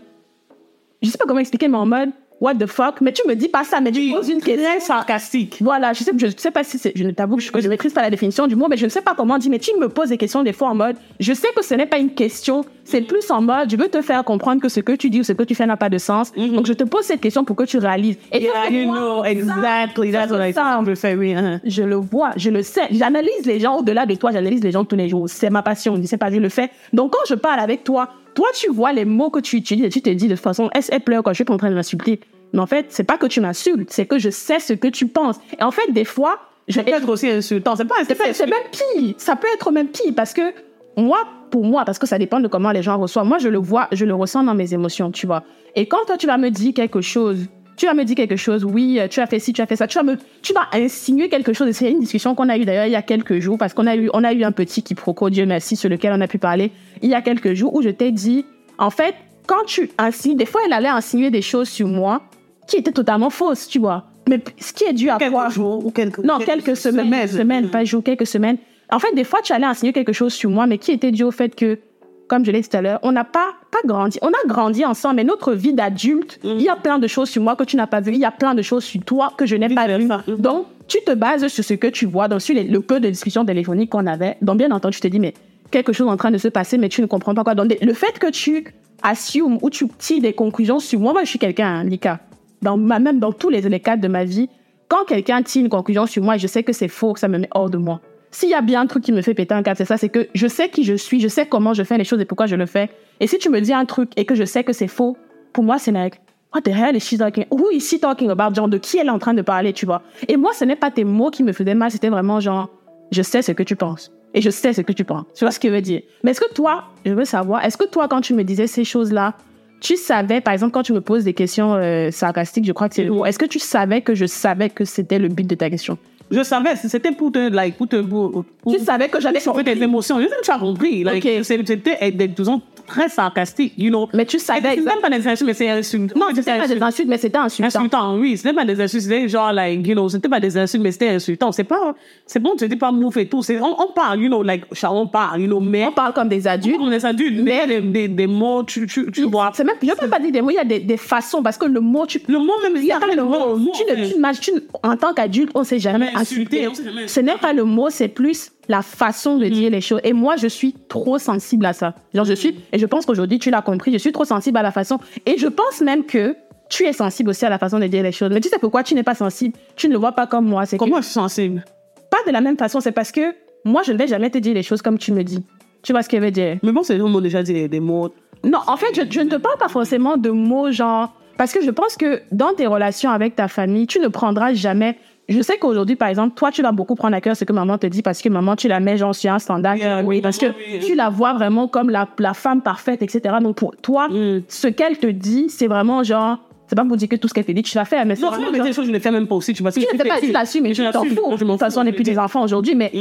je sais pas comment expliquer, mais en mode, what the fuck? Mais tu me dis pas ça, mais tu me poses une question. Très sarcastique. Voilà, je sais, je sais pas si c'est, je ne t'avoue que je, je maîtrise pas la définition du mot, mais je ne sais pas comment dire, mais tu me poses des questions des fois en mode, je sais que ce n'est pas une question, c'est plus en mode, je veux te faire comprendre que ce que tu dis ou ce que tu fais n'a pas de sens. Donc je te pose cette question pour que tu réalises. Et Yeah, you know, exactly. That's what I ça, je fais, oui. hein. je le vois, je le sais. J'analyse les gens au-delà de toi, j'analyse les gens tous les jours. C'est ma passion, je sais pas, je le fais. Donc quand je parle avec toi, toi tu vois les mots que tu utilises et tu te dis de façon, est-ce elle pleure quand je suis pas en train de m'insulter. Mais en fait, c'est pas que tu m'insultes, c'est que je sais ce que tu penses. Et en fait, des fois, je peut être aussi insultant. C'est pas c'est même pire. Ça peut être même pire parce que moi, pour moi, parce que ça dépend de comment les gens reçoivent, moi, je le vois, je le ressens dans mes émotions, tu vois. Et quand toi, tu vas me dire quelque chose, tu vas me dire quelque chose, oui, tu as fait ci, tu as fait ça, tu vas me, tu vas insinuer quelque chose. Et c'est une discussion qu'on a eue d'ailleurs il y a quelques jours parce qu'on a eu, on a eu un petit quiproquo, Dieu merci, sur lequel on a pu parler il y a quelques jours où je t'ai dit, en fait, quand tu insinues, des fois, elle allait insinuer des choses sur moi qui étaient totalement fausses, tu vois. Mais ce qui est dû à quoi? quelques jours ou quelques non, quelques semaines, semaines, pas jours, quelques semaines. En fait, des fois, tu allais enseigner quelque chose sur moi, mais qui était dû au fait que, comme je l'ai dit tout à l'heure, on n'a pas, pas grandi. On a grandi ensemble, mais notre vie d'adulte, il y a plein de choses sur moi que tu n'as pas vues. Il y a plein de choses sur toi que je n'ai pas vues. Vice-versa. Donc, tu te bases sur ce que tu vois, donc sur les- le peu de discussions téléphoniques qu'on avait. Donc, bien entendu, tu te dis, mais quelque chose en train de se passer, mais tu ne comprends pas quoi. Donc, le fait que tu assumes ou tu tires des conclusions sur moi, moi, je suis quelqu'un, hein, Lika. Dans ma, même dans tous les, les cadres de ma vie, quand quelqu'un tire une conclusion sur moi je sais que c'est faux, que ça me met hors de moi. S'il y a bien un truc qui me fait péter un câble, c'est ça, c'est que je sais qui je suis, je sais comment je fais les choses et pourquoi je le fais. Et si tu me dis un truc et que je sais que c'est faux, pour moi, c'est like, what the hell is she talking? Who is talking about? Genre, de qui elle est en train de parler, tu vois? Et moi, ce n'est pas tes mots qui me faisaient mal, c'était vraiment genre, je sais ce que tu penses. Et je sais ce que tu penses. Tu vois ce que je veux dire? Mais est-ce que toi, je veux savoir, est-ce que toi, quand tu me disais ces choses-là, tu savais, par exemple, quand tu me poses des questions euh, sarcastiques, je crois que c'est le mot, est-ce que tu savais que je savais que c'était le but de ta question? Je savais, c'était pour te, like, pour te, pour, pour- Tu savais que j'allais chauffer tes émotions. Je sais que tu as compris. Like, Ok. c'est- C'était, des- disons, très sarcastique, you know. Mais tu savais C'est même pas des insultes, mais c'est insultant. Non, c'était pas des insultes, mais c'était insultant. Insultant, oui. C'était pas des insultes, c'était genre, like, you know, c'était pas des insultes, mais c'était insultant. C'est pas, c'est bon, c'était pas mouf et tout. C'est, on, on parle, you know, like, on parle, you know, mais, On parle comme des adultes. on est adultes, mais des, des, des mots, tu, tu, tu vois. C'est même, je peux pas dire des mots, il y a des, des façons, parce que le mot, tu Le mot même, il y a pas le mot, mot. tu ne, tu tu en tant qu'adulte, on s'est jamais insulté, jamais Ce n'est pas le mot, c'est plus la façon de dire les choses. Et moi, je suis trop sensible à ça. Genre, je suis, et je pense qu'aujourd'hui, tu l'as compris, je suis trop sensible à la façon. Et je pense même que tu es sensible aussi à la façon de dire les choses. Mais tu sais pourquoi tu n'es pas sensible? Tu ne le vois pas comme moi. C'est que- Comment je suis sensible? pas de la même façon. C'est parce que moi, je ne vais jamais te dire les choses comme tu me dis. Tu vois ce que je veux dire? Mais bon, c'est gens m'ont déjà dit des, des mots. Non, en fait, je, je ne te parle pas forcément de mots genre. Parce que je pense que dans tes relations avec ta famille, tu ne prendras jamais. Je sais qu'aujourd'hui, par exemple, toi, tu vas beaucoup prendre à cœur ce que maman te dit parce que maman, tu la mets genre sur un standard. Yeah, oui, parce que oui. tu la vois vraiment comme la, la femme parfaite, etc. Donc pour toi, Mm. ce qu'elle te dit, c'est vraiment genre. C'est pas pour dire que tout ce qu'elle te dit, tu vas faire, mais c'est Non, vraiment pas genre- des choses je ne fais même pas aussi, tu vois. Tu ne sais pas, tu l'assumes, mais Je tu t'en fous. De toute façon, on n'est plus des enfants aujourd'hui, mais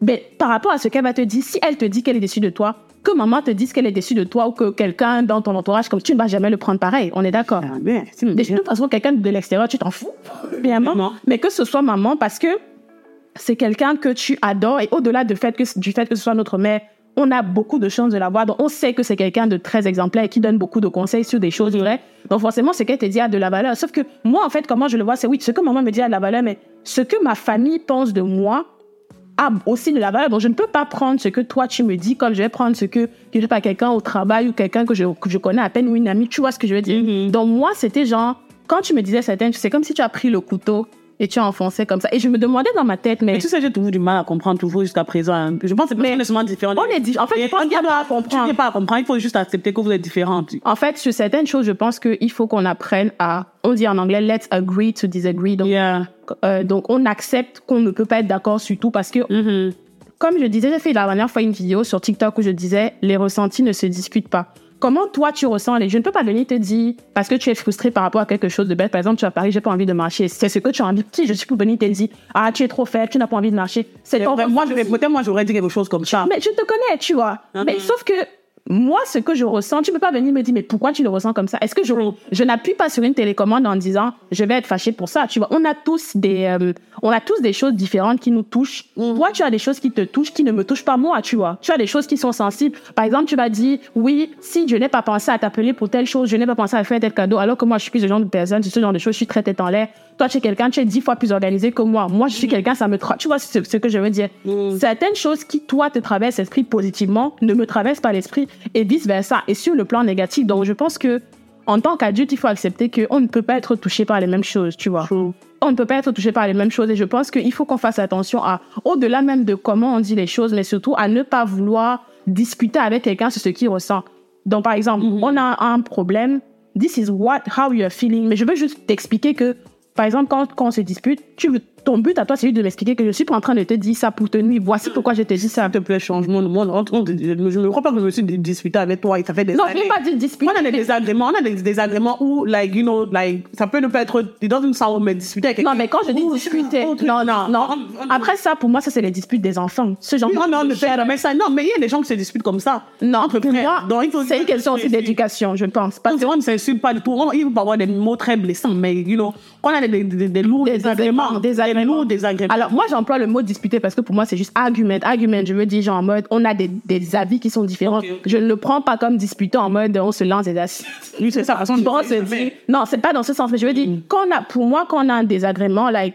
mais par rapport à ce qu'elle va te dire, si elle te dit qu'elle est déçue de toi, que maman te dise qu'elle est déçue de toi ou que quelqu'un dans ton entourage, comme tu ne vas jamais le prendre pareil, on est d'accord. Ah, ben, De toute façon, quelqu'un de l'extérieur, tu t'en fous, bien. Mais que ce soit maman, parce que c'est quelqu'un que tu adores et au-delà du fait, que, du fait que ce soit notre mère, on a beaucoup de chances de la voir. Donc, on sait que c'est quelqu'un de très exemplaire et qui donne beaucoup de conseils sur des choses vraies. Donc, forcément, ce qu'elle te dit a de la valeur. Sauf que moi, en fait, comment je le vois, c'est oui, ce que maman me dit a de la valeur, mais ce que ma famille pense de moi a aussi de la valeur. Donc, je ne peux pas prendre ce que toi, tu me dis comme je vais prendre ce que, je sais pas, quelqu'un au travail ou quelqu'un que je, que je connais à peine ou une amie. Tu vois ce que je veux dire? Mhm. Donc, moi, c'était genre, quand tu me disais certaines, c'est comme si tu as pris le couteau et tu as enfoncé comme ça. Et je me demandais dans ma tête, mais. Mais tu sais, j'ai toujours du mal à comprendre toujours jusqu'à présent. hein. Je pense que c'est personnellement différent. on est di- En fait, je pense qu'il y a pas à Tu comprendre. n'es pas à comprendre, il faut juste accepter que vous êtes différentes. En fait, sur certaines choses, je pense qu'il faut qu'on apprenne à, on dit en anglais, let's agree to disagree. Donc, Yeah. euh, donc on accepte qu'on ne peut pas être d'accord sur tout parce que, Mhm. comme je disais, j'ai fait la dernière fois une vidéo sur TikTok où je disais, les ressentis ne se discutent pas. Comment toi tu ressens les Je ne peux pas venir te dire parce que tu es frustré par rapport à quelque chose de bête. Par exemple, tu as Paris, j'ai pas envie de marcher. C'est ce que tu as envie. Si je suis pour venir te dire, ah tu es trop faible, tu n'as pas envie de marcher. C'est ton Moi, moi, je- peut-être moi, j'aurais dit quelque chose comme ça. mais je te connais, tu vois. Mhm. Mais sauf que moi, ce que je ressens, tu peux pas venir me dire, mais pourquoi tu le ressens comme ça? Est-ce que je, je n'appuie pas sur une télécommande en disant, je vais être fâché pour ça? Tu vois, on a tous des, euh, on a tous des choses différentes qui nous touchent. Toi, tu as des choses qui te touchent, qui ne me touchent pas moi, tu vois. Tu as des choses qui sont sensibles. Par exemple, tu vas dire, oui, si je n'ai pas pensé à t'appeler pour telle chose, je n'ai pas pensé à faire tel cadeau, alors que moi, je suis plus ce genre de personne, c'est ce genre de choses, je suis très tête en l'air. Toi, tu es quelqu'un, tu es dix fois plus organisé que moi. Moi, je suis quelqu'un, ça me tra... Tu vois ce, ce que je veux dire Certaines choses qui, toi, te traversent l'esprit positivement ne me traversent pas l'esprit et vice-versa. Et sur le plan négatif, donc je pense que en tant qu'adulte, il faut accepter qu'on ne peut pas être touché par les mêmes choses, tu vois. True. On ne peut pas être touché par les mêmes choses et je pense qu'il faut qu'on fasse attention à, au-delà même de comment on dit les choses, mais surtout à ne pas vouloir discuter avec quelqu'un sur ce qu'il ressent. Donc, par exemple, on a un problème, this is what, how you are feeling, mais je veux juste t'expliquer que, par exemple, quand, quand on se dispute, tu veux, ton but à toi, c'est de m'expliquer que je suis pas en train de te dire ça pour te nuire. Voici pourquoi je te dis ça. S'il te plaît, change-moi. Moi, on- on- je ne crois pas que je me suis disputé avec toi et ça fait des Non, je années. veux pas dire dispute. On a des désagréments, on a des désagréments où, like, you know, like, ça peut ne pas être, dans une salle, mais discuter avec Non, quelqu'un. mais quand je dis discuter, non, non, non. on- on- Après ça, pour moi, ça, c'est les disputes des enfants. Ce genre Non, non, mais ça, non, mais il y a des gens qui se disputent comme ça. Non, Entre moi, c'est une question aussi d'éducation, je pense. Parce que on ne s'insulte pas du tout. On- Il peut pas avoir des mots très blessants, mais, you know, on a des, lourds Des désagréments, Alors, moi, j'emploie le mot disputer parce que pour moi, c'est juste argument. Argument, je veux dire, genre en mode, on a des, des avis qui sont différents. Je ne le prends pas comme disputer en mode, on se lance des oui, c'est ça, façon de On se dit- Non, c'est pas dans ce sens, mais je veux dire, quand on a, pour moi, quand on a un désagrément, like,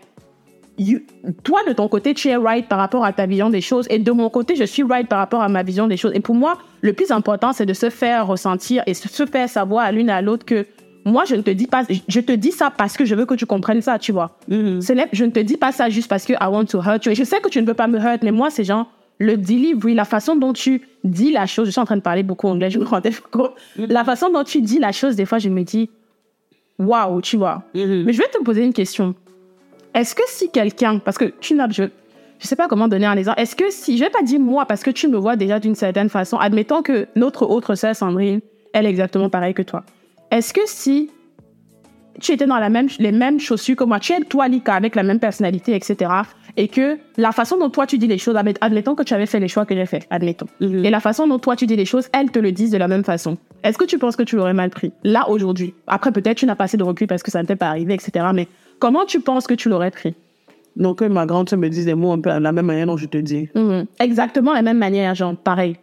you- toi, de ton côté, tu es right par rapport à ta vision des choses, et de mon côté, je suis right par rapport à ma vision des choses. Et pour moi, le plus important, c'est de se faire ressentir et se faire savoir à l'une à l'autre que moi, je ne te dis pas, je te dis ça parce que je veux que tu comprennes ça, tu vois. Ce n'est- je ne te dis pas ça juste parce que I want to hurt you. Et je sais que tu ne peux pas me hurt, mais moi, c'est genre le delivery, la façon dont tu dis la chose. Je suis en train de parler beaucoup anglais, je me rendais compte. La façon dont tu dis la chose, des fois, je me dis, waouh, tu vois. Mhm. Mais je vais te poser une question. Est-ce que si quelqu'un, parce que tu n'as, je, je sais pas comment donner un exemple. Est-ce que si, je vais pas dire moi, parce que tu me vois déjà d'une certaine façon, admettons que notre autre sœur Sandrine, elle est exactement pareille que toi. Est-ce que si tu étais dans la même, les mêmes chaussures que moi, tu es toi, Lika, avec la même personnalité, etc., et que la façon dont toi tu dis les choses, admet- admettons que tu avais fait les choix que j'ai fait, admettons, Mhm. et la façon dont toi tu dis les choses, elles te le disent de la même façon. Est-ce que tu penses que tu l'aurais mal pris Là, aujourd'hui? Après, peut-être tu n'as pas assez de recul parce que ça ne t'est pas arrivé, etc., mais comment tu penses que tu l'aurais pris? Donc, que ma grande sœur me dise des mots un peu de la même manière dont je te dis. Mhm. Exactement la même manière, genre, pareil.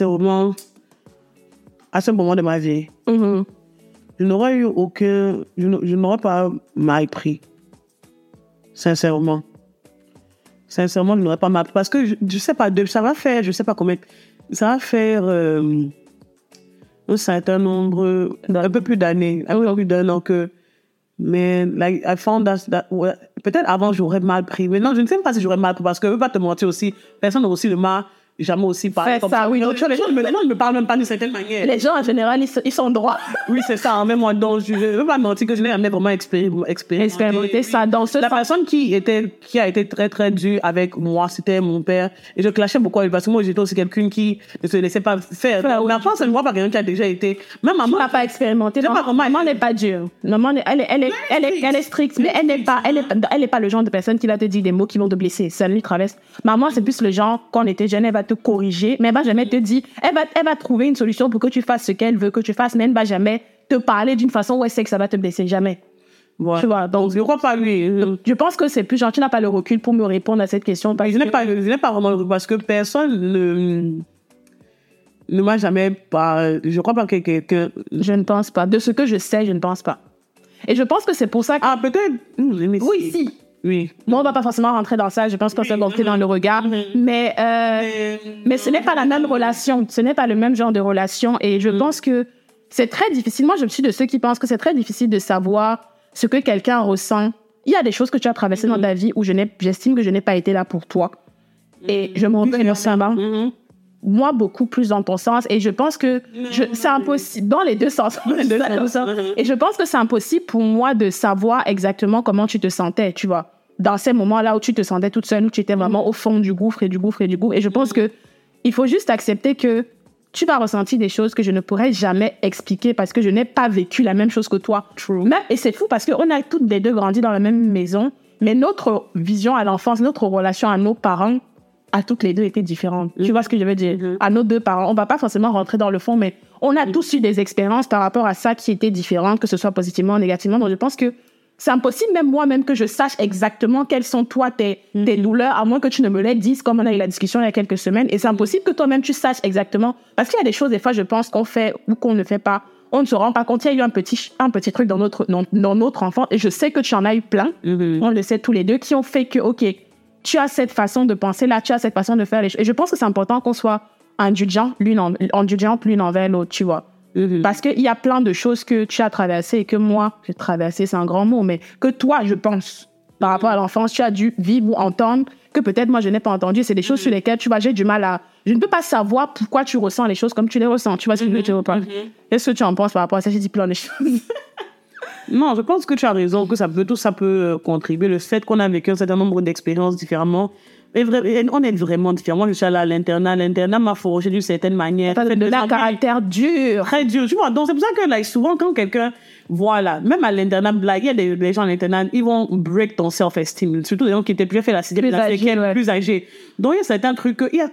Vraiment, à ce moment de ma vie, Mhm. je n'aurais eu aucun, je n'aurais pas mal pris. Sincèrement. Sincèrement, je n'aurais pas mal pris. Parce que je, je sais pas, de- ça va faire, je sais pas combien, ça va faire euh, un certain nombre, un peu plus d'années, un peu plus d'un an que, mais like, I found that, that- ouais, peut-être avant j'aurais mal pris, mais non, je ne sais pas si j'aurais mal pris parce que je veux pas te mentir aussi, personne n'a aussi ne m'a jamais aussi Fait comme ça, oui. Donc, tu vois, les gens, me- gens ne me parlent même pas d'une certaine manière. Les gens, en général, ils, sont- ils sont droits. <laughs> Oui, c'est ça. Même moi, donc, je ne veux pas mentir que je n'ai jamais vraiment expéri- expérimenté. Expérimenter ça dans ce La sens. personne qui était, qui a été très, très dure avec moi, c'était mon père. Et je clashais beaucoup avec parce que moi, j'étais aussi quelqu'un qui ne se laissait pas faire. Oui. Mais après, ça ne voit pas quelqu'un qui a déjà été. Même maman. n'as pas expérimenté. Maman, pas maman n'est pas dure. Maman, elle, elle, elle, est- elle, est, elle est stricte, mais elle n'est pas, elle est, elle est pas le genre de personne qui va te dire des mots qui vont te blesser. Ça lui traverse. Maman, c'est plus le genre, quand on était jeune, elle va te corriger, mais elle va jamais te dire, elle va, elle va trouver une solution pour que tu fasses ce qu'elle veut que tu fasses, mais elle ne va jamais te parler d'une façon où elle sait que ça va te blesser. Jamais. Ouais. Tu vois, donc, Je crois pas lui. Je pense que c'est plus genre, tu n'as pas le recul pour me répondre à cette question. Parce je n'ai pas, je pas vraiment le parce que personne ne, ne m'a jamais pas, je crois pas que quelqu'un, Je ne pense pas. De ce que je sais, je ne pense pas. Et je pense que c'est pour ça que... ah, peut-être, mais oui, si. Oui. Moi, on va pas forcément rentrer dans ça. Je pense qu'on s'est rentrer dans le regard. Mais, euh, mais ce n'est pas la même relation. Ce n'est pas le même genre de relation. Et je pense que c'est très difficile. Moi, je suis de ceux qui pensent que c'est très difficile de savoir ce que quelqu'un ressent. Il y a des choses que tu as traversées dans ta vie où je j'estime que je n'ai pas été là pour toi. Et je me reconnais. Mhm. Moi, beaucoup plus dans ton sens. Et je pense que c'est impossible, dans les deux sens. les deux <laughs> sens. Et je pense que c'est impossible pour moi de savoir exactement comment tu te sentais, tu vois. Dans ces moments-là où tu te sentais toute seule, où tu étais vraiment au fond du gouffre et du gouffre et du gouffre. Et je pense que il faut juste accepter que tu vas ressentir des choses que je ne pourrais jamais expliquer parce que je n'ai pas vécu la même chose que toi. Même, et c'est fou parce qu'on a toutes les deux grandi dans la même maison, mais notre vision à l'enfance, notre relation à nos parents, a toutes les deux été différentes. Tu vois ce que je veux dire? Mhm. À nos deux parents. On va pas forcément rentrer dans le fond, mais on a tous eu des expériences par rapport à ça qui étaient différentes, que ce soit positivement ou négativement. Donc je pense que c'est impossible, même moi-même, que je sache exactement quelles sont toi tes, tes douleurs, à moins que tu ne me les dises, comme on a eu la discussion il y a quelques semaines. Et c'est impossible que toi-même tu saches exactement. Parce qu'il y a des choses, des fois, je pense qu'on fait ou qu'on ne fait pas. On ne se rend pas compte. Il y a eu un petit, un petit truc dans notre, dans, dans notre enfant. Et je sais que tu en as eu plein. On le sait tous les deux, qui ont fait que, OK, tu as cette façon de penser là, tu as cette façon de faire les choses. Et je pense que c'est important qu'on soit indulgent l'une en, indulgente l'une envers l'autre, tu vois. Mhm. Parce qu'il y a plein de choses que tu as traversées et que moi, j'ai traversé, c'est un grand mot, mais que toi, je pense, par rapport à l'enfance, tu as dû vivre ou entendre que peut-être moi, je n'ai pas entendu. C'est des choses sur lesquelles, tu vois, j'ai du mal à... Je ne peux pas savoir pourquoi tu ressens les choses comme tu les ressens. Tu vois ce que je veux dire ou pas? Qu'est-ce que tu en penses par rapport à ça? J'ai dit plein de choses. <laughs> Non, je pense que tu as raison, que ça peut, tout ça peut euh, contribuer. Le fait qu'on a vécu un certain nombre d'expériences différemment, on est vraiment différents. Moi, je suis allée à l'internat. L'internat m'a forgé d'une certaine manière. Des un amis caractère dur. Très dur, tu vois. Donc, c'est pour ça que, like, souvent, quand quelqu'un, voilà, même à l'internat, il y a des, des gens à l'internat, ils vont break ton self-esteem. Surtout des gens qui étaient plus fait la sixième, Plus la âgés, ouais. plus âgés. Donc, il y a certains trucs que, il y a,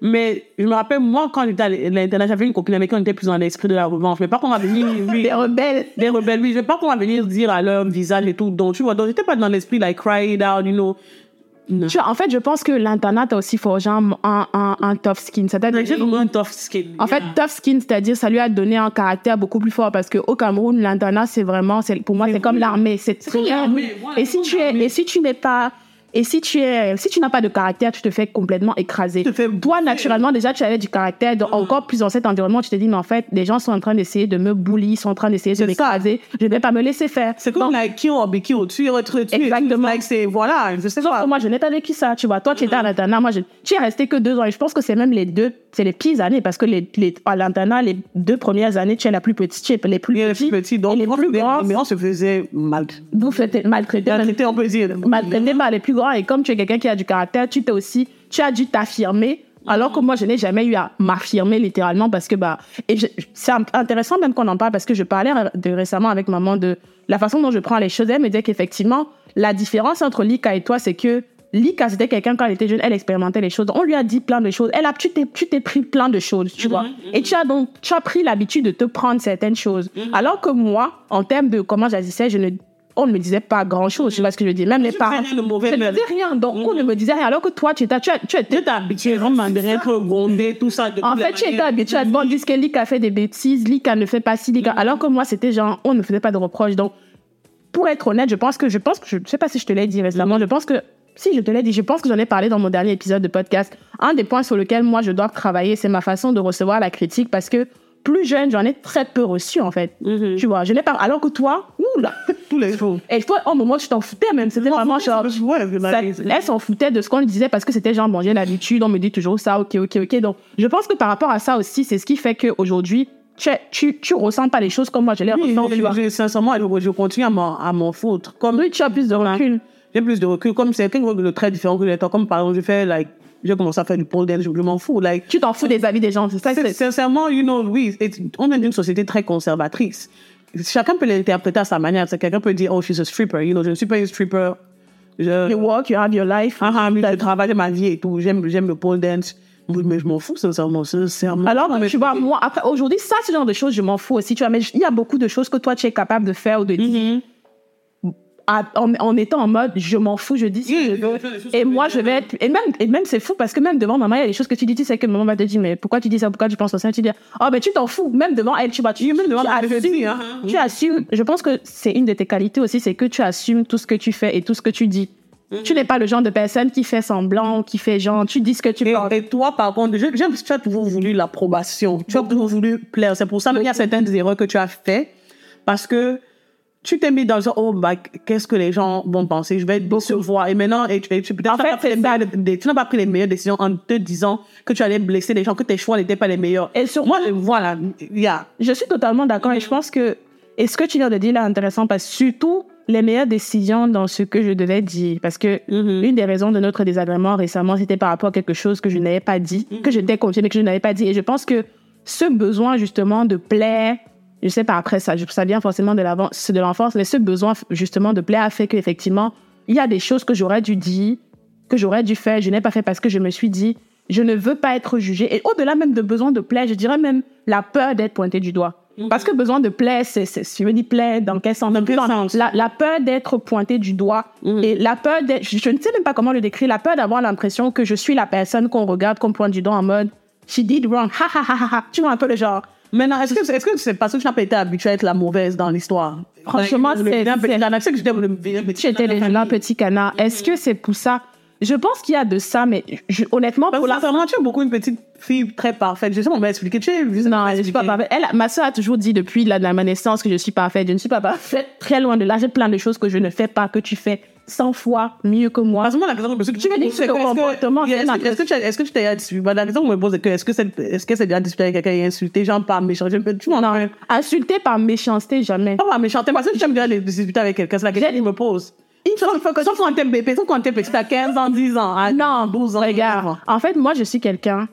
mais je me rappelle, moi, quand j'étais à l'internat, j'avais une copine avec qui on était plus dans l'esprit de la revanche. Mais pas qu'on va venir, <laughs> oui, Des rebelles. des rebelles, oui, je pas qu'on va venir dire à leur visage et tout. Donc, tu vois, donc, j'étais pas dans l'esprit, like, cry it out, you know. Non. Tu vois, en fait, je pense que l'internat a aussi forgé un, un, un, un tough skin. C'est-à-dire J'ai vraiment un tough skin. En fait, tough skin, c'est-à-dire ça lui a donné un caractère beaucoup plus fort parce que au Cameroun, l'internat, c'est vraiment, c'est pour moi, c'est comme l'armée, c'est très. l'armée, voilà, Et si tu es, et si tu n'es pas, et si tu es, si tu n'as pas de caractère, tu te fais complètement écraser. Tu te fais Toi, naturellement, déjà, tu avais du caractère. Donc, encore plus dans cet environnement, tu te dis, mais en fait, les gens sont en train d'essayer de me bully, ils sont en train d'essayer de m'écraser. Je ne vais pas me laisser faire. C'est comme, like, qui ont tué, tué, tué. Exactement. C'est, voilà, je sais Sauf pas. moi, je n'ai pas vécu ça, tu vois. Toi, tu étais à l'internat, moi, je... tu es resté que deux ans. Et je pense que c'est même les deux, c'est les pires années parce que les, les, à l'internat, les deux premières années, tu es la plus petite, tu es les plus a les petits. plus petits, donc, les plus grands, mais on se faisait mal. vous faites maltraiter. Maltraité, on peut dire. Maltraité par les plus grands. Et comme tu es quelqu'un qui a du caractère, tu t'es aussi, tu as dû t'affirmer. Alors que moi, je n'ai jamais eu à m'affirmer littéralement parce que, bah, et c'est int- intéressant même qu'on en parle parce que je parlais de, récemment avec maman de la façon dont je prends les choses. Elle me disait qu'effectivement, la différence entre Lika et toi, c'est que Lika, c'était quelqu'un quand elle était jeune, elle expérimentait les choses. On lui a dit plein de choses. Elle a, tu t'es, tu t'es pris plein de choses, tu vois. Et tu as donc, tu as pris l'habitude de te prendre certaines choses. Alors que moi, en termes de comment j'agissais, je ne, on ne me disait pas grand chose. Tu vois ce que je veux dire? Même les parents. mauvais, Je ne disais rien. Donc, on ne me disait rien. Alors que toi, tu étais, tu, tu étais, habitué vraiment d'être grondé, tout ça. en fait, tu étais habitué à bon, dire que Lika fait des bêtises, Lika ne fait pas ci, Lika. Alors que moi, c'était genre, on ne faisait pas de reproches. Donc, pour être honnête, je pense que, je pense que, je ne sais pas si je te l'ai dit récemment, je pense que, si je te l'ai dit, je pense que j'en ai parlé dans mon dernier épisode de podcast. Un des points sur lesquels moi je dois travailler, c'est ma façon de recevoir la critique parce que plus jeune, j'en ai très peu reçu en fait. Tu vois, je n'ai pas. Alors que toi, oula, <laughs> Tous les jours. et toi, au moment où tu t'en foutais même, c'était vraiment genre. Elle s'en foutait de ce qu'on lui disait parce que c'était genre, bon, j'ai l'habitude, on me dit toujours ça, ok, ok, ok. Donc, je pense que par rapport à ça aussi, c'est ce qui fait qu'aujourd'hui, tu, tu, tu ressens pas les choses comme moi je les Oui, ressens, je- je- sincèrement, je, je continue à m'en, foutre. Comme, Oui, tu as plus de recul. j'ai plus de recul. Comme c'est quelqu'un de très différent que j'étais. Comme par exemple, je fais, like, j'ai commencé à faire du pole dance, je, je m'en fous. Like, Tu t'en fous des avis des gens, c'est ça. Sincèrement, you know, oui, on est une société très conservatrice. Chacun peut l'interpréter à sa manière. C'est quelqu'un peut dire, oh, she's a stripper. You know, je ne suis pas une stripper. Je, You walk, you have your life. ah, ah, je travaille ma vie et tout. J'aime, j'aime le pole dance. Mais je m'en fous, sincèrement. sincèrement. Alors, mais- tu vois, moi, après, aujourd'hui, ça, ce genre de choses, je m'en fous aussi, tu vois, mais il y a beaucoup de choses que toi, tu es capable de faire ou de dire. Mhm. À- en, en étant en mode je m'en fous, je dis ce que je veux. Et moi, je vais être. Et même, et même c'est fou parce que même devant maman, il y a des choses que tu dis, tu sais que maman va te dire, mais pourquoi tu dis ça, pourquoi tu penses ça Tu dis, oh, ben tu t'en fous. Même devant elle, tu vas. Tu, même devant tu hein. tu assumes. Je pense que c'est une de tes qualités aussi, c'est que tu assumes tout ce que tu fais et tout ce que tu dis. Tu n'es pas le genre de personne qui fait semblant, qui fait genre, tu dis ce que tu penses. et toi, par contre, je- tu as toujours voulu l'approbation. Tu as toujours voulu plaire. C'est pour ça qu'il y a certaines erreurs que tu as fait. Parce que tu t'es mis dans genre, oh, bah, qu'est-ce que les gens vont penser? Je vais se voir. Et maintenant, et tu, et tu, peut-être En tu n'as fait, pas pris les meilleures- des- tu n'as pas pris les meilleures décisions en te disant que tu allais blesser les gens, que tes choix n'étaient pas les meilleurs. Et sur- Moi, voilà, il y a. Je suis totalement d'accord et je pense que et ce que tu viens de dire là intéressant parce que surtout les meilleures décisions dans ce que je devais dire parce que l'une des raisons de notre désagrément récemment c'était par rapport à quelque chose que je n'avais pas dit que j'étais confiée mais que je n'avais pas dit et je pense que ce besoin justement de plaire je sais pas après ça ça vient forcément de de l'enfance mais ce besoin justement de plaire a fait qu'effectivement il y a des choses que j'aurais dû dire que j'aurais dû faire je n'ai pas fait parce que je me suis dit je ne veux pas être jugée et au-delà même de besoin de plaire je dirais même la peur d'être pointée du doigt parce que besoin de plaire, c'est, c'est, si je me dis plaire, dans quel sens? Dans quel sens? La, la peur d'être pointé du doigt et la peur d'être, je, je ne sais même pas comment le décrire, la peur d'avoir l'impression que je suis la personne qu'on regarde qu'on pointe du doigt en mode, she did wrong, ha ha ha ha ha. Tu vois un peu le genre. Maintenant, est-ce que est-ce que c'est parce que tu n'as pas été habitué à être la mauvaise dans l'histoire? Franchement, c'est- j'étais le petit canard canard. Est-ce que c'est pour ça? Je pense qu'il y a de ça, mais je- honnêtement, Parce pour la sincèrement, tu es beaucoup une petite fille très parfaite. Je sais, on m'a expliqué. Tu es juste Non, je suis pas parfaite. Elle, ma soeur a toujours dit depuis la, la- ma naissance que je suis parfaite. Je ne suis pas parfaite. Très loin de là. J'ai plein de choses que je ne fais pas, que tu fais 100 fois mieux que moi. Parce que moi, la question que je me Tu veux dire que comportement, c'est est-ce que, est-ce que tu as- t'es disputé? La question que je me pose, c'est que, est-ce que c'est, est-ce que c'est déjà disputé avec quelqu'un et insulté, genre par méchant? Je- Tu vois, non, Insulter par méchanceté, jamais. pas par méchanté, parce que j'aime bien disputer avec quelqu'un, c'est la question que je me pose. Sauf sauf quand t'es bébé, sauf quand t'es petit, t'as 15 ans, 10 ans, à Non, 12 ans. regarde. En fait, moi, je suis quelqu'un.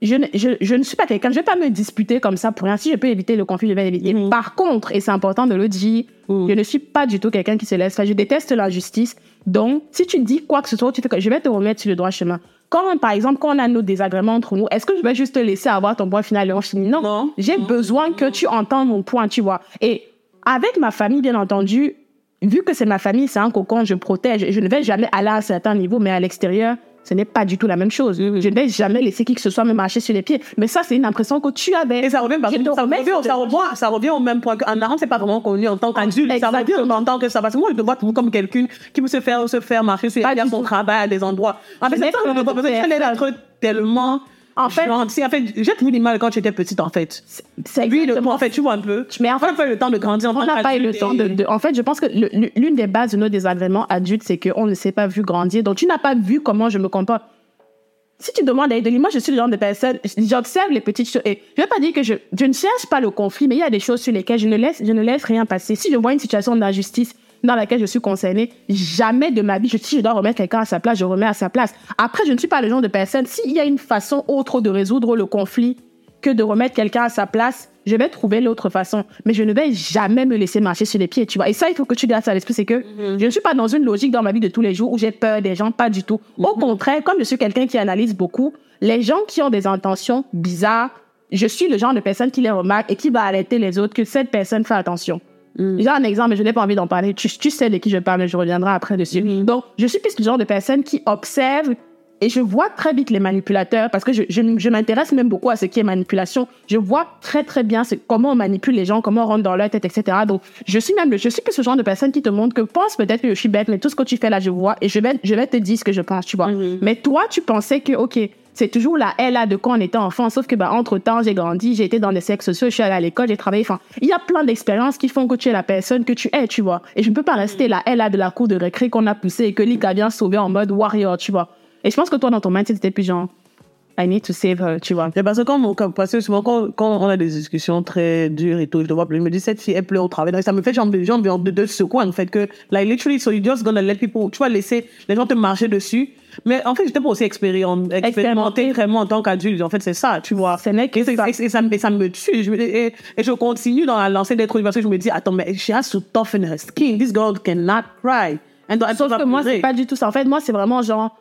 Je ne, je, je ne suis pas quelqu'un. Je vais pas me disputer comme ça pour rien. Si je peux éviter le conflit, je vais l'éviter. Mhm. Par contre, et c'est important de le dire, Mhm. je ne suis pas du tout quelqu'un qui se laisse faire. Je déteste l'injustice. Donc, si tu dis quoi que ce soit, tu fais que je vais te remettre sur le droit chemin. Quand, par exemple, quand on a nos désagréments entre nous, est-ce que je vais juste te laisser avoir ton point final et on finit? Non. Non. J'ai besoin que tu entendes mon point, tu vois. Et avec ma famille, bien entendu, vu que c'est ma famille, c'est un cocon, je protège. Je ne vais jamais aller à un certain niveau, mais à l'extérieur, ce n'est pas du tout la même chose. Je ne vais jamais laisser qui que ce soit me marcher sur les pieds. Mais ça, c'est une impression que tu avais. Et ça revient, parce Je que te ça, revient, ça, revient, ça revient au même point qu'un arabe, c'est pas vraiment connu en tant qu'adulte. Ça revient Exactement. en tant que ça. Parce que moi, je te vois comme quelqu'un qui peut se faire, se faire marcher sur les du son tout. travail à des endroits. En fait, Je c'est n'ai ça, tellement. En fait- en fait, j'ai toujours du mal quand j'étais petite, en fait. C'est exactement en fait, tu vois un peu. Mais en on n'a pas eu le temps de grandir. en On n'a pas eu le temps de, de- En fait, je pense que l'une des bases de nos désagréments adultes, c'est qu'on ne s'est pas vu grandir. Donc, tu n'as pas vu comment je me comporte. Si tu demandes à moi, je suis le genre de personne, j'observe les petites choses. Et je ne vais pas dire que je, je ne cherche pas le conflit, mais il y a des choses sur lesquelles je ne laisse, je ne laisse rien passer. Si je vois une situation d'injustice dans laquelle je suis concernée, jamais de ma vie, je, si je dois remettre quelqu'un à sa place, je remets à sa place. Après, je ne suis pas le genre de personne, s'il y a une façon autre de résoudre le conflit, que de remettre quelqu'un à sa place, je vais trouver l'autre façon. Mais je ne vais jamais me laisser marcher sur les pieds, tu vois. Et ça, il faut que tu gardes ça à l'esprit, c'est que je ne suis pas dans une logique dans ma vie de tous les jours où j'ai peur des gens, pas du tout. Au contraire, comme je suis quelqu'un qui analyse beaucoup, les gens qui ont des intentions bizarres, je suis le genre de personne qui les remarque et qui va arrêter les autres, que cette personne fait attention. J'ai un exemple, mais je n'ai pas envie d'en parler. Tu, tu sais de qui je parle, mais je reviendrai après dessus. Donc, je suis plus le genre de personne qui observe et je vois très vite les manipulateurs parce que je, je, je m'intéresse même beaucoup à ce qui est manipulation. Je vois très très bien ce- comment on manipule les gens, comment on rentre dans leur tête, etc. Donc, je suis même, je suis plus ce genre de personne qui te montre que pense peut-être que je suis bête, mais tout ce que tu fais là, je vois et je vais, je vais te dire ce que je pense, tu vois. Mais toi, tu pensais que, ok, c'est toujours la elle là de quand on était enfant, sauf que, bah, entre temps, j'ai grandi, j'ai été dans des sexes sociaux, je suis allée à l'école, j'ai travaillé, enfin, il y a plein d'expériences qui font que tu es la personne que tu es, tu vois. Et je ne peux pas rester la elle là de la cour de récré qu'on a poussée et que Lika vient sauver en mode warrior, tu vois. Et je pense que toi, dans ton mindset, c'était plus genre, I need to save her, tu vois. C'est parce que quand, quand- parce que souvent, quand, quand on a des discussions très dures et tout, je te vois, je me dis, cette fille, elle pleure au travail. Donc, ça me fait genre, genre de, de, secouer, en fait, que, like, literally, so you just gonna let people, tu vas laisser les gens te marcher dessus. Mais en fait, j'étais pas aussi expériment- expérimenté vraiment en tant qu'adulte. En fait, c'est ça, tu vois. Ce n'est que et, ça. et- et ça, me- et ça me tue. Je et, je continue dans la lancée d'être que je me dis, attends, mais she has to toughen her skin. This girl cannot cry. And, and Sauf que moi, c'est pas du tout ça. En fait, moi, c'est vraiment genre,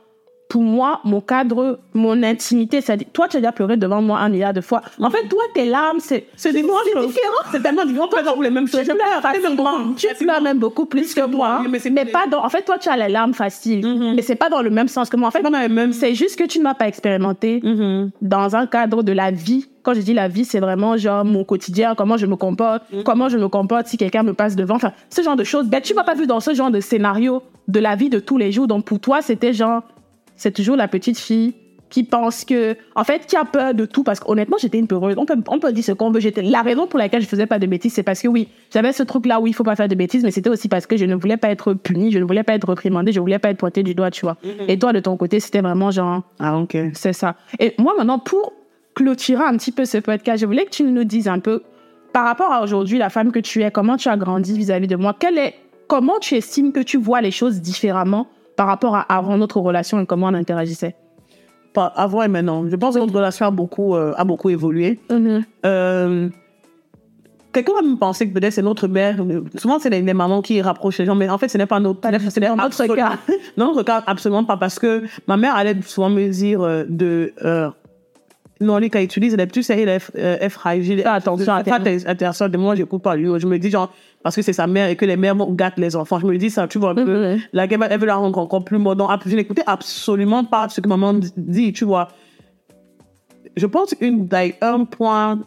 pour moi, mon cadre, mon intimité, c'est toi, tu as déjà pleuré devant moi un milliard de fois. En fait, toi, tes larmes, c'est, C'est différent. différent. C'est tellement différent. Pas exemple, les mêmes choses. Tu pleures facilement. Tu pleures même beaucoup plus que moi. Mais Mais pas dans, en fait, toi, tu as les larmes faciles. Mais c'est pas dans le même sens que moi. En fait, c'est juste que tu ne m'as pas expérimenté Mm-hmm. dans un cadre de la vie quand je dis la vie, c'est vraiment genre mon quotidien, comment je me comporte, Mm. comment je me comporte si quelqu'un me passe devant. Enfin, ce genre de choses. Ben, tu m'as pas vu dans ce genre de scénario de la vie de tous les jours. Donc, pour toi, c'était genre, c'est toujours la petite fille qui pense que, en fait, qui a peur de tout. Parce qu'honnêtement, j'étais une peureuse. On peut, on peut dire ce qu'on veut. J'étais, la raison pour laquelle je faisais pas de bêtises, c'est parce que oui, j'avais ce truc-là où il faut pas faire de bêtises, mais c'était aussi parce que je ne voulais pas être punie, je ne voulais pas être réprimandée, je voulais pas être pointée du doigt, tu vois. Et toi, de ton côté, c'était vraiment genre, Ah, ok. c'est ça. Et moi, maintenant, pour clôturer un petit peu ce podcast, je voulais que tu nous dises un peu, par rapport à aujourd'hui, la femme que tu es, comment tu as grandi vis-à-vis de moi, quelle est, comment tu estimes que tu vois les choses différemment par rapport à avant notre relation et comment on interagissait? Pas avant et maintenant. Je pense que notre relation a beaucoup, euh, a beaucoup évolué. Euh, Quelqu'un va me penser que peut-être c'est notre mère. Souvent, c'est les, les mamans qui rapprochent les gens, mais en fait, ce n'est pas notre, ce n'est Dans notre absolument- cas. <laughs> Notre cas, absolument pas, parce que ma mère allait souvent me dire euh, de. Euh, non, les cas utilise les tu sais, les F, euh, F hygiene. Fais attention attention. De moi, j'écoute pas lui. Je me dis, genre, parce que c'est sa mère et que les mères gâtent les enfants. Je me dis ça, tu vois, un peu. La gamme, elle veut la rendre encore plus moderne. Je n'écoutais absolument pas ce que maman dit, tu vois. Je pense like, un point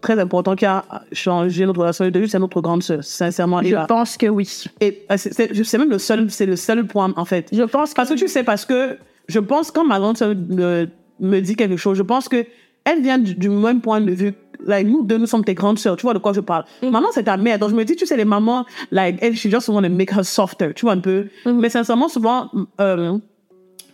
très important qui a changé notre relation de vue, c'est notre grande sœur, sincèrement. Je là- pense que oui. et euh, c'est- même le seul, c'est le seul point, en fait. Je pense que Parce que tu sais, parce que je pense quand ma grande sœur me, dit quelque chose, je pense que elle vient du, du même point de vue. Like, nous deux, nous sommes tes grandes sœurs. Tu vois de quoi je parle? Maman, c'est ta mère. Donc, je me dis, tu sais, les mamans, like, elle, she just want to make her softer. Tu vois un peu? Mais sincèrement, souvent, euh,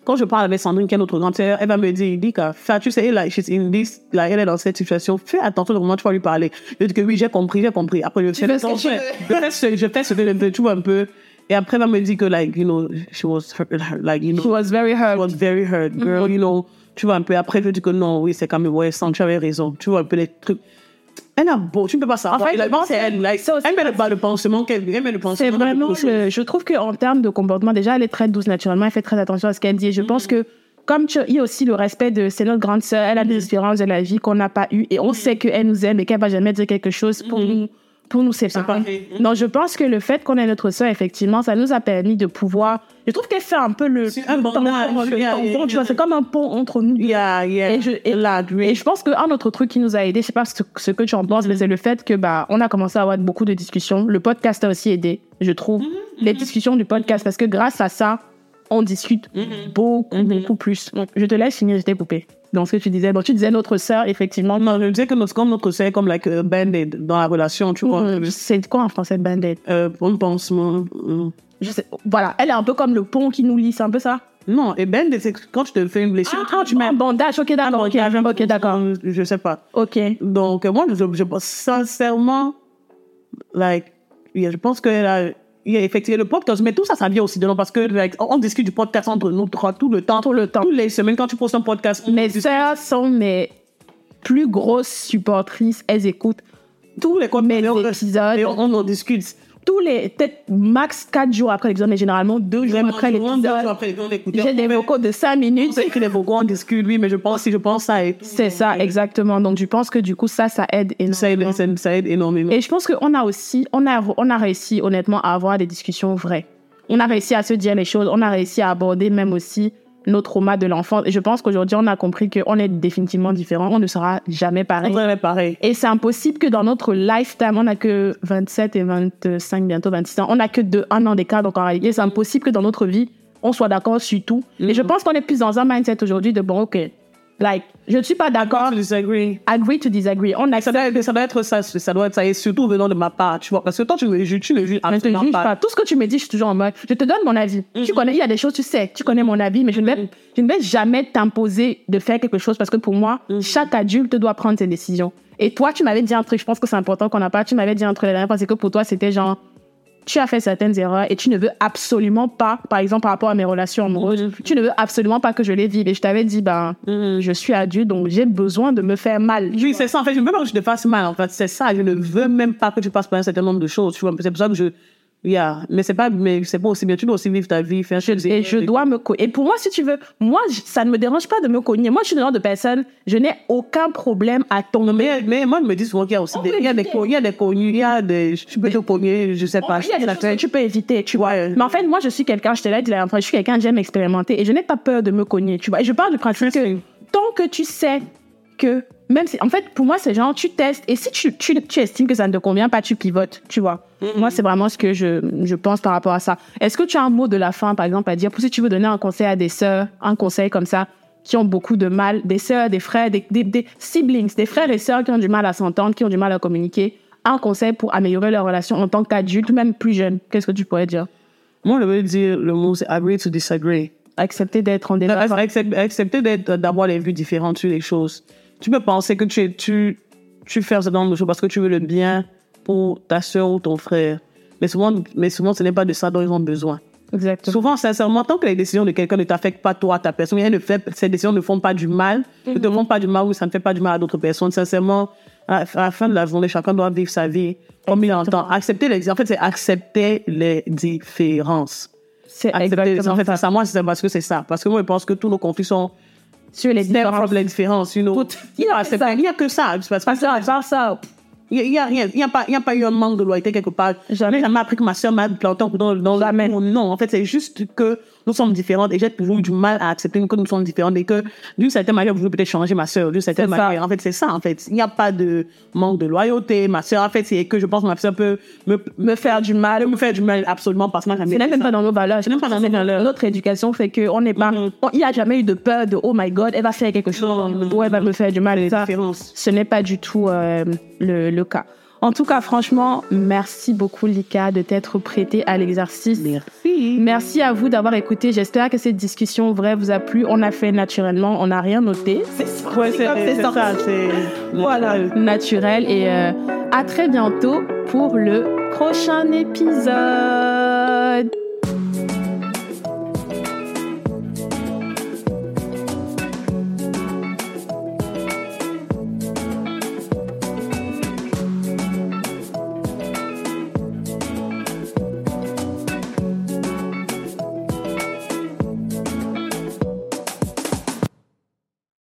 quand je parle avec Sandrine, qui est notre grande sœur, elle va me dire, Dika, fais, tu sais, like, she's in this, like, elle est dans cette situation. Fais attention de comment tu vas lui parler. Je dis que oui, j'ai compris, j'ai compris. Après, je fais, fais tu je fais- <laughs> je fais ce, je fais ce que je tu vois un peu. Et après, elle va me dire que, like, you know, she was, hurt, like, you know, she was very hurt. I was very hurt, girl, you know. Tu vois, un peu après, je dis que non, oui, c'est quand même, ouais, sans, tu avais raison. Tu vois, un peu les trucs. Elle a beau, tu ne peux pas savoir. En fait, c'est elle, like, elle met le, pas le pansement qu'elle, elle met le pansement. C'est vraiment, le- je trouve qu'en termes de comportement, déjà, elle est très douce naturellement, elle fait très attention à ce qu'elle dit. Et je pense que, comme tu, il y a aussi le respect de, c'est notre grande sœur, elle a des expériences de la vie qu'on n'a pas eues et on sait qu'elle nous aime et qu'elle va jamais dire quelque chose pour nous, pour nous séparer. Séparer. Donc, je pense que le fait qu'on ait notre sœur, effectivement, ça nous a permis de pouvoir, je trouve qu'elle fait un peu le, C'est un yeah, tu vois, c'est comme un pont entre nous. Yeah, yeah. Et je, et, La et je pense qu'un autre truc qui nous a aidé, je sais pas ce, ce que tu en penses, mais c'est le fait que bah on a commencé à avoir beaucoup de discussions. Le podcast a aussi aidé, je trouve, les discussions du podcast, parce que grâce à ça, on discute beaucoup, beaucoup plus. Donc, je te laisse finir, je t'ai coupé. Dans ce que tu disais, donc tu disais notre sœur, effectivement. Non, je disais que notre, comme notre sœur, est comme like, a band-aid dans la relation, tu vois. C'est quoi en français, band-aid Euh, un pansement. euh. Je sais. Voilà, elle est un peu comme le pont qui nous lie, c'est un peu ça. Non, et band-aid, c'est quand tu te fais une blessure. quand tu mets un bandage, ok, d'accord, ok, ok, d'accord, Je sais pas. ok. Donc, moi, je, je pense sincèrement, like, yeah, je pense que là, il y a effectivement le podcast, mais tout ça, ça vient aussi de nous parce que, like, on, discute du podcast entre nous trois tout le temps. Tout le temps. Toutes les semaines, quand tu postes un podcast, Mes sœurs sont mes plus grosses supportrices. Elles écoutent tous les mes épisodes. Et on, on en discute. Tous les, peut-être max 4 jours après l'épisode, mais généralement 2 jours après écoute. J'ai des vocaux de 5 minutes. Sait que les vocaux, on discute, oui, mais je pense, si je pense ça, et C'est ça, exactement. Donc, je pense que du coup, ça, ça aide ça aide, énormément. ça, ça aide énormément. Et je pense qu'on a aussi, on a, on a réussi honnêtement à avoir des discussions vraies. On a réussi à se dire les choses, on a réussi à aborder même aussi nos traumas de l'enfance. Et je pense qu'aujourd'hui, on a compris qu'on est définitivement différents. On ne sera jamais on pareil. dirait pareil. Et c'est impossible que dans notre lifetime, on n'a que 27 et 25, bientôt 26 ans, on n'a que de un an d'écart. Donc en réalité, c'est impossible que dans notre vie, on soit d'accord sur tout. Et je pense qu'on est plus dans un mindset aujourd'hui de bon, ok, like, je ne suis pas d'accord, Je disagree. agree to disagree. On Ça accepte. doit, ça doit être ça, ça doit être ça, et surtout venant de ma part, tu vois. Parce que toi, tu me juges, tu le juges Je te juge pas. pas. Tout ce que tu me dis, je suis toujours en mode, je te donne mon avis. Tu connais, il y a des choses, tu sais, tu connais mon avis, mais je ne vais, je ne vais jamais t'imposer de faire quelque chose parce que pour moi, chaque adulte doit prendre ses décisions. Et toi, tu m'avais dit un truc, je pense que c'est important qu'on n'a pas, tu m'avais dit un truc la dernière fois, c'est que pour toi, c'était genre, tu as fait certaines erreurs et tu ne veux absolument pas, par exemple, par rapport à mes relations amoureuses, tu ne veux absolument pas que je les vive. Et je t'avais dit, ben, je suis adulte, donc j'ai besoin de me faire mal. Oui, c'est ça. En fait, je ne veux pas que je te fasse mal. En fait, c'est ça. Je ne veux même pas que tu passes par un certain nombre de choses. Tu vois, c'est pour ça que je. Yeah. Mais c'est pas, mais c'est pas aussi bien. Tu dois aussi vivre ta vie, faire chez Et je dois me cogner. Et pour moi, si tu veux, moi, ça ne me dérange pas de me cogner. Moi, je suis le genre de personne, je n'ai aucun problème à tomber. Mais, mais moi, je me dis souvent qu'il y a aussi des, il y a des, éviter. co- il y a des connus, il y a des, tu peux te cogner, je sais pas. Il y a des je choses que tu peux éviter, tu vois. Mais en fait, moi, je suis quelqu'un, je te l'ai dit la je suis quelqu'un, j'aime expérimenter et je n'ai pas peur de me cogner, tu vois. Et je parle du principe que tant que tu sais que même si, en fait, pour moi, c'est genre, tu testes et si tu, tu, tu estimes que ça ne te convient pas, tu pivotes, tu vois. Moi, c'est vraiment ce que je, je pense par rapport à ça. Est-ce que tu as un mot de la fin, par exemple, à dire, pour si tu veux donner un conseil à des sœurs, un conseil comme ça, qui ont beaucoup de mal, des sœurs, des frères, des, des, des siblings, des frères et sœurs qui ont du mal à s'entendre, qui ont du mal à communiquer, un conseil pour améliorer leur relation en tant qu'adulte, même plus jeune, qu'est-ce que tu pourrais dire? Moi, je veux dire le mot, c'est agree to disagree. Accepter d'être en désaccord. Accepter, accepter d'être, d'avoir les vues différentes sur les choses. Tu peux penser que tu, tu, tu fais ce genre de choses parce que tu veux le bien pour ta soeur ou ton frère. Mais souvent, mais souvent, ce n'est pas de ça dont ils ont besoin. Exactement. Souvent, sincèrement, tant que les décisions de quelqu'un ne t'affectent pas toi, ta personne, rien ne fait, ces décisions ne font pas du mal, ne te font pas du mal ou ça ne fait pas du mal à d'autres personnes. Sincèrement, à, à la fin de la journée, chacun doit vivre sa vie comme il entend. Accepter les, en fait, c'est accepter les différences. C'est Accepter, en fait, ça, moi, c'est parce que c'est ça. Parce que moi, je pense que tous nos conflits sont Sur les différences. from les différences, you know. Il y a, que ça. Parce que Pas ça, pas ça. il y a, rien. Il n'y a pas, il y a pas eu un manque de loyauté quelque part. Jamais. Jamais appris que ma soeur m'a planté dans, dans Jamais. Non, en fait, c'est juste que nous sommes différentes et j'ai toujours eu du mal à accepter que nous sommes différentes et que d'une certaine manière, je veux peut-être changer ma soeur. D'une certaine ça. manière. En fait, c'est ça, en fait. Il n'y a pas de manque de loyauté. Ma soeur, en fait, c'est que je pense que ma soeur peut me, Me faire du mal. me faire du mal absolument parce que moi, C'est même fait pas ça. dans nos valeurs. C'est même pas dans nos valeurs. Notre éducation fait qu'on n'est pas. Mhm. on- Il n'y a jamais eu de peur de oh my god, elle va faire quelque chose. Non. ou elle va me faire du mal. Les Ça, ce n'est pas du tout euh, le, le cas. En tout cas, franchement, merci beaucoup, Lika, de t'être prêtée à l'exercice. Merci. Merci à vous d'avoir écouté. J'espère que cette discussion vraie vous a plu. On a fait naturellement, on n'a rien noté. C'est Ouais, c'est comme c'est c'est sorti. ça. C'est Voilà, naturel. Et euh, à très bientôt pour le prochain épisode.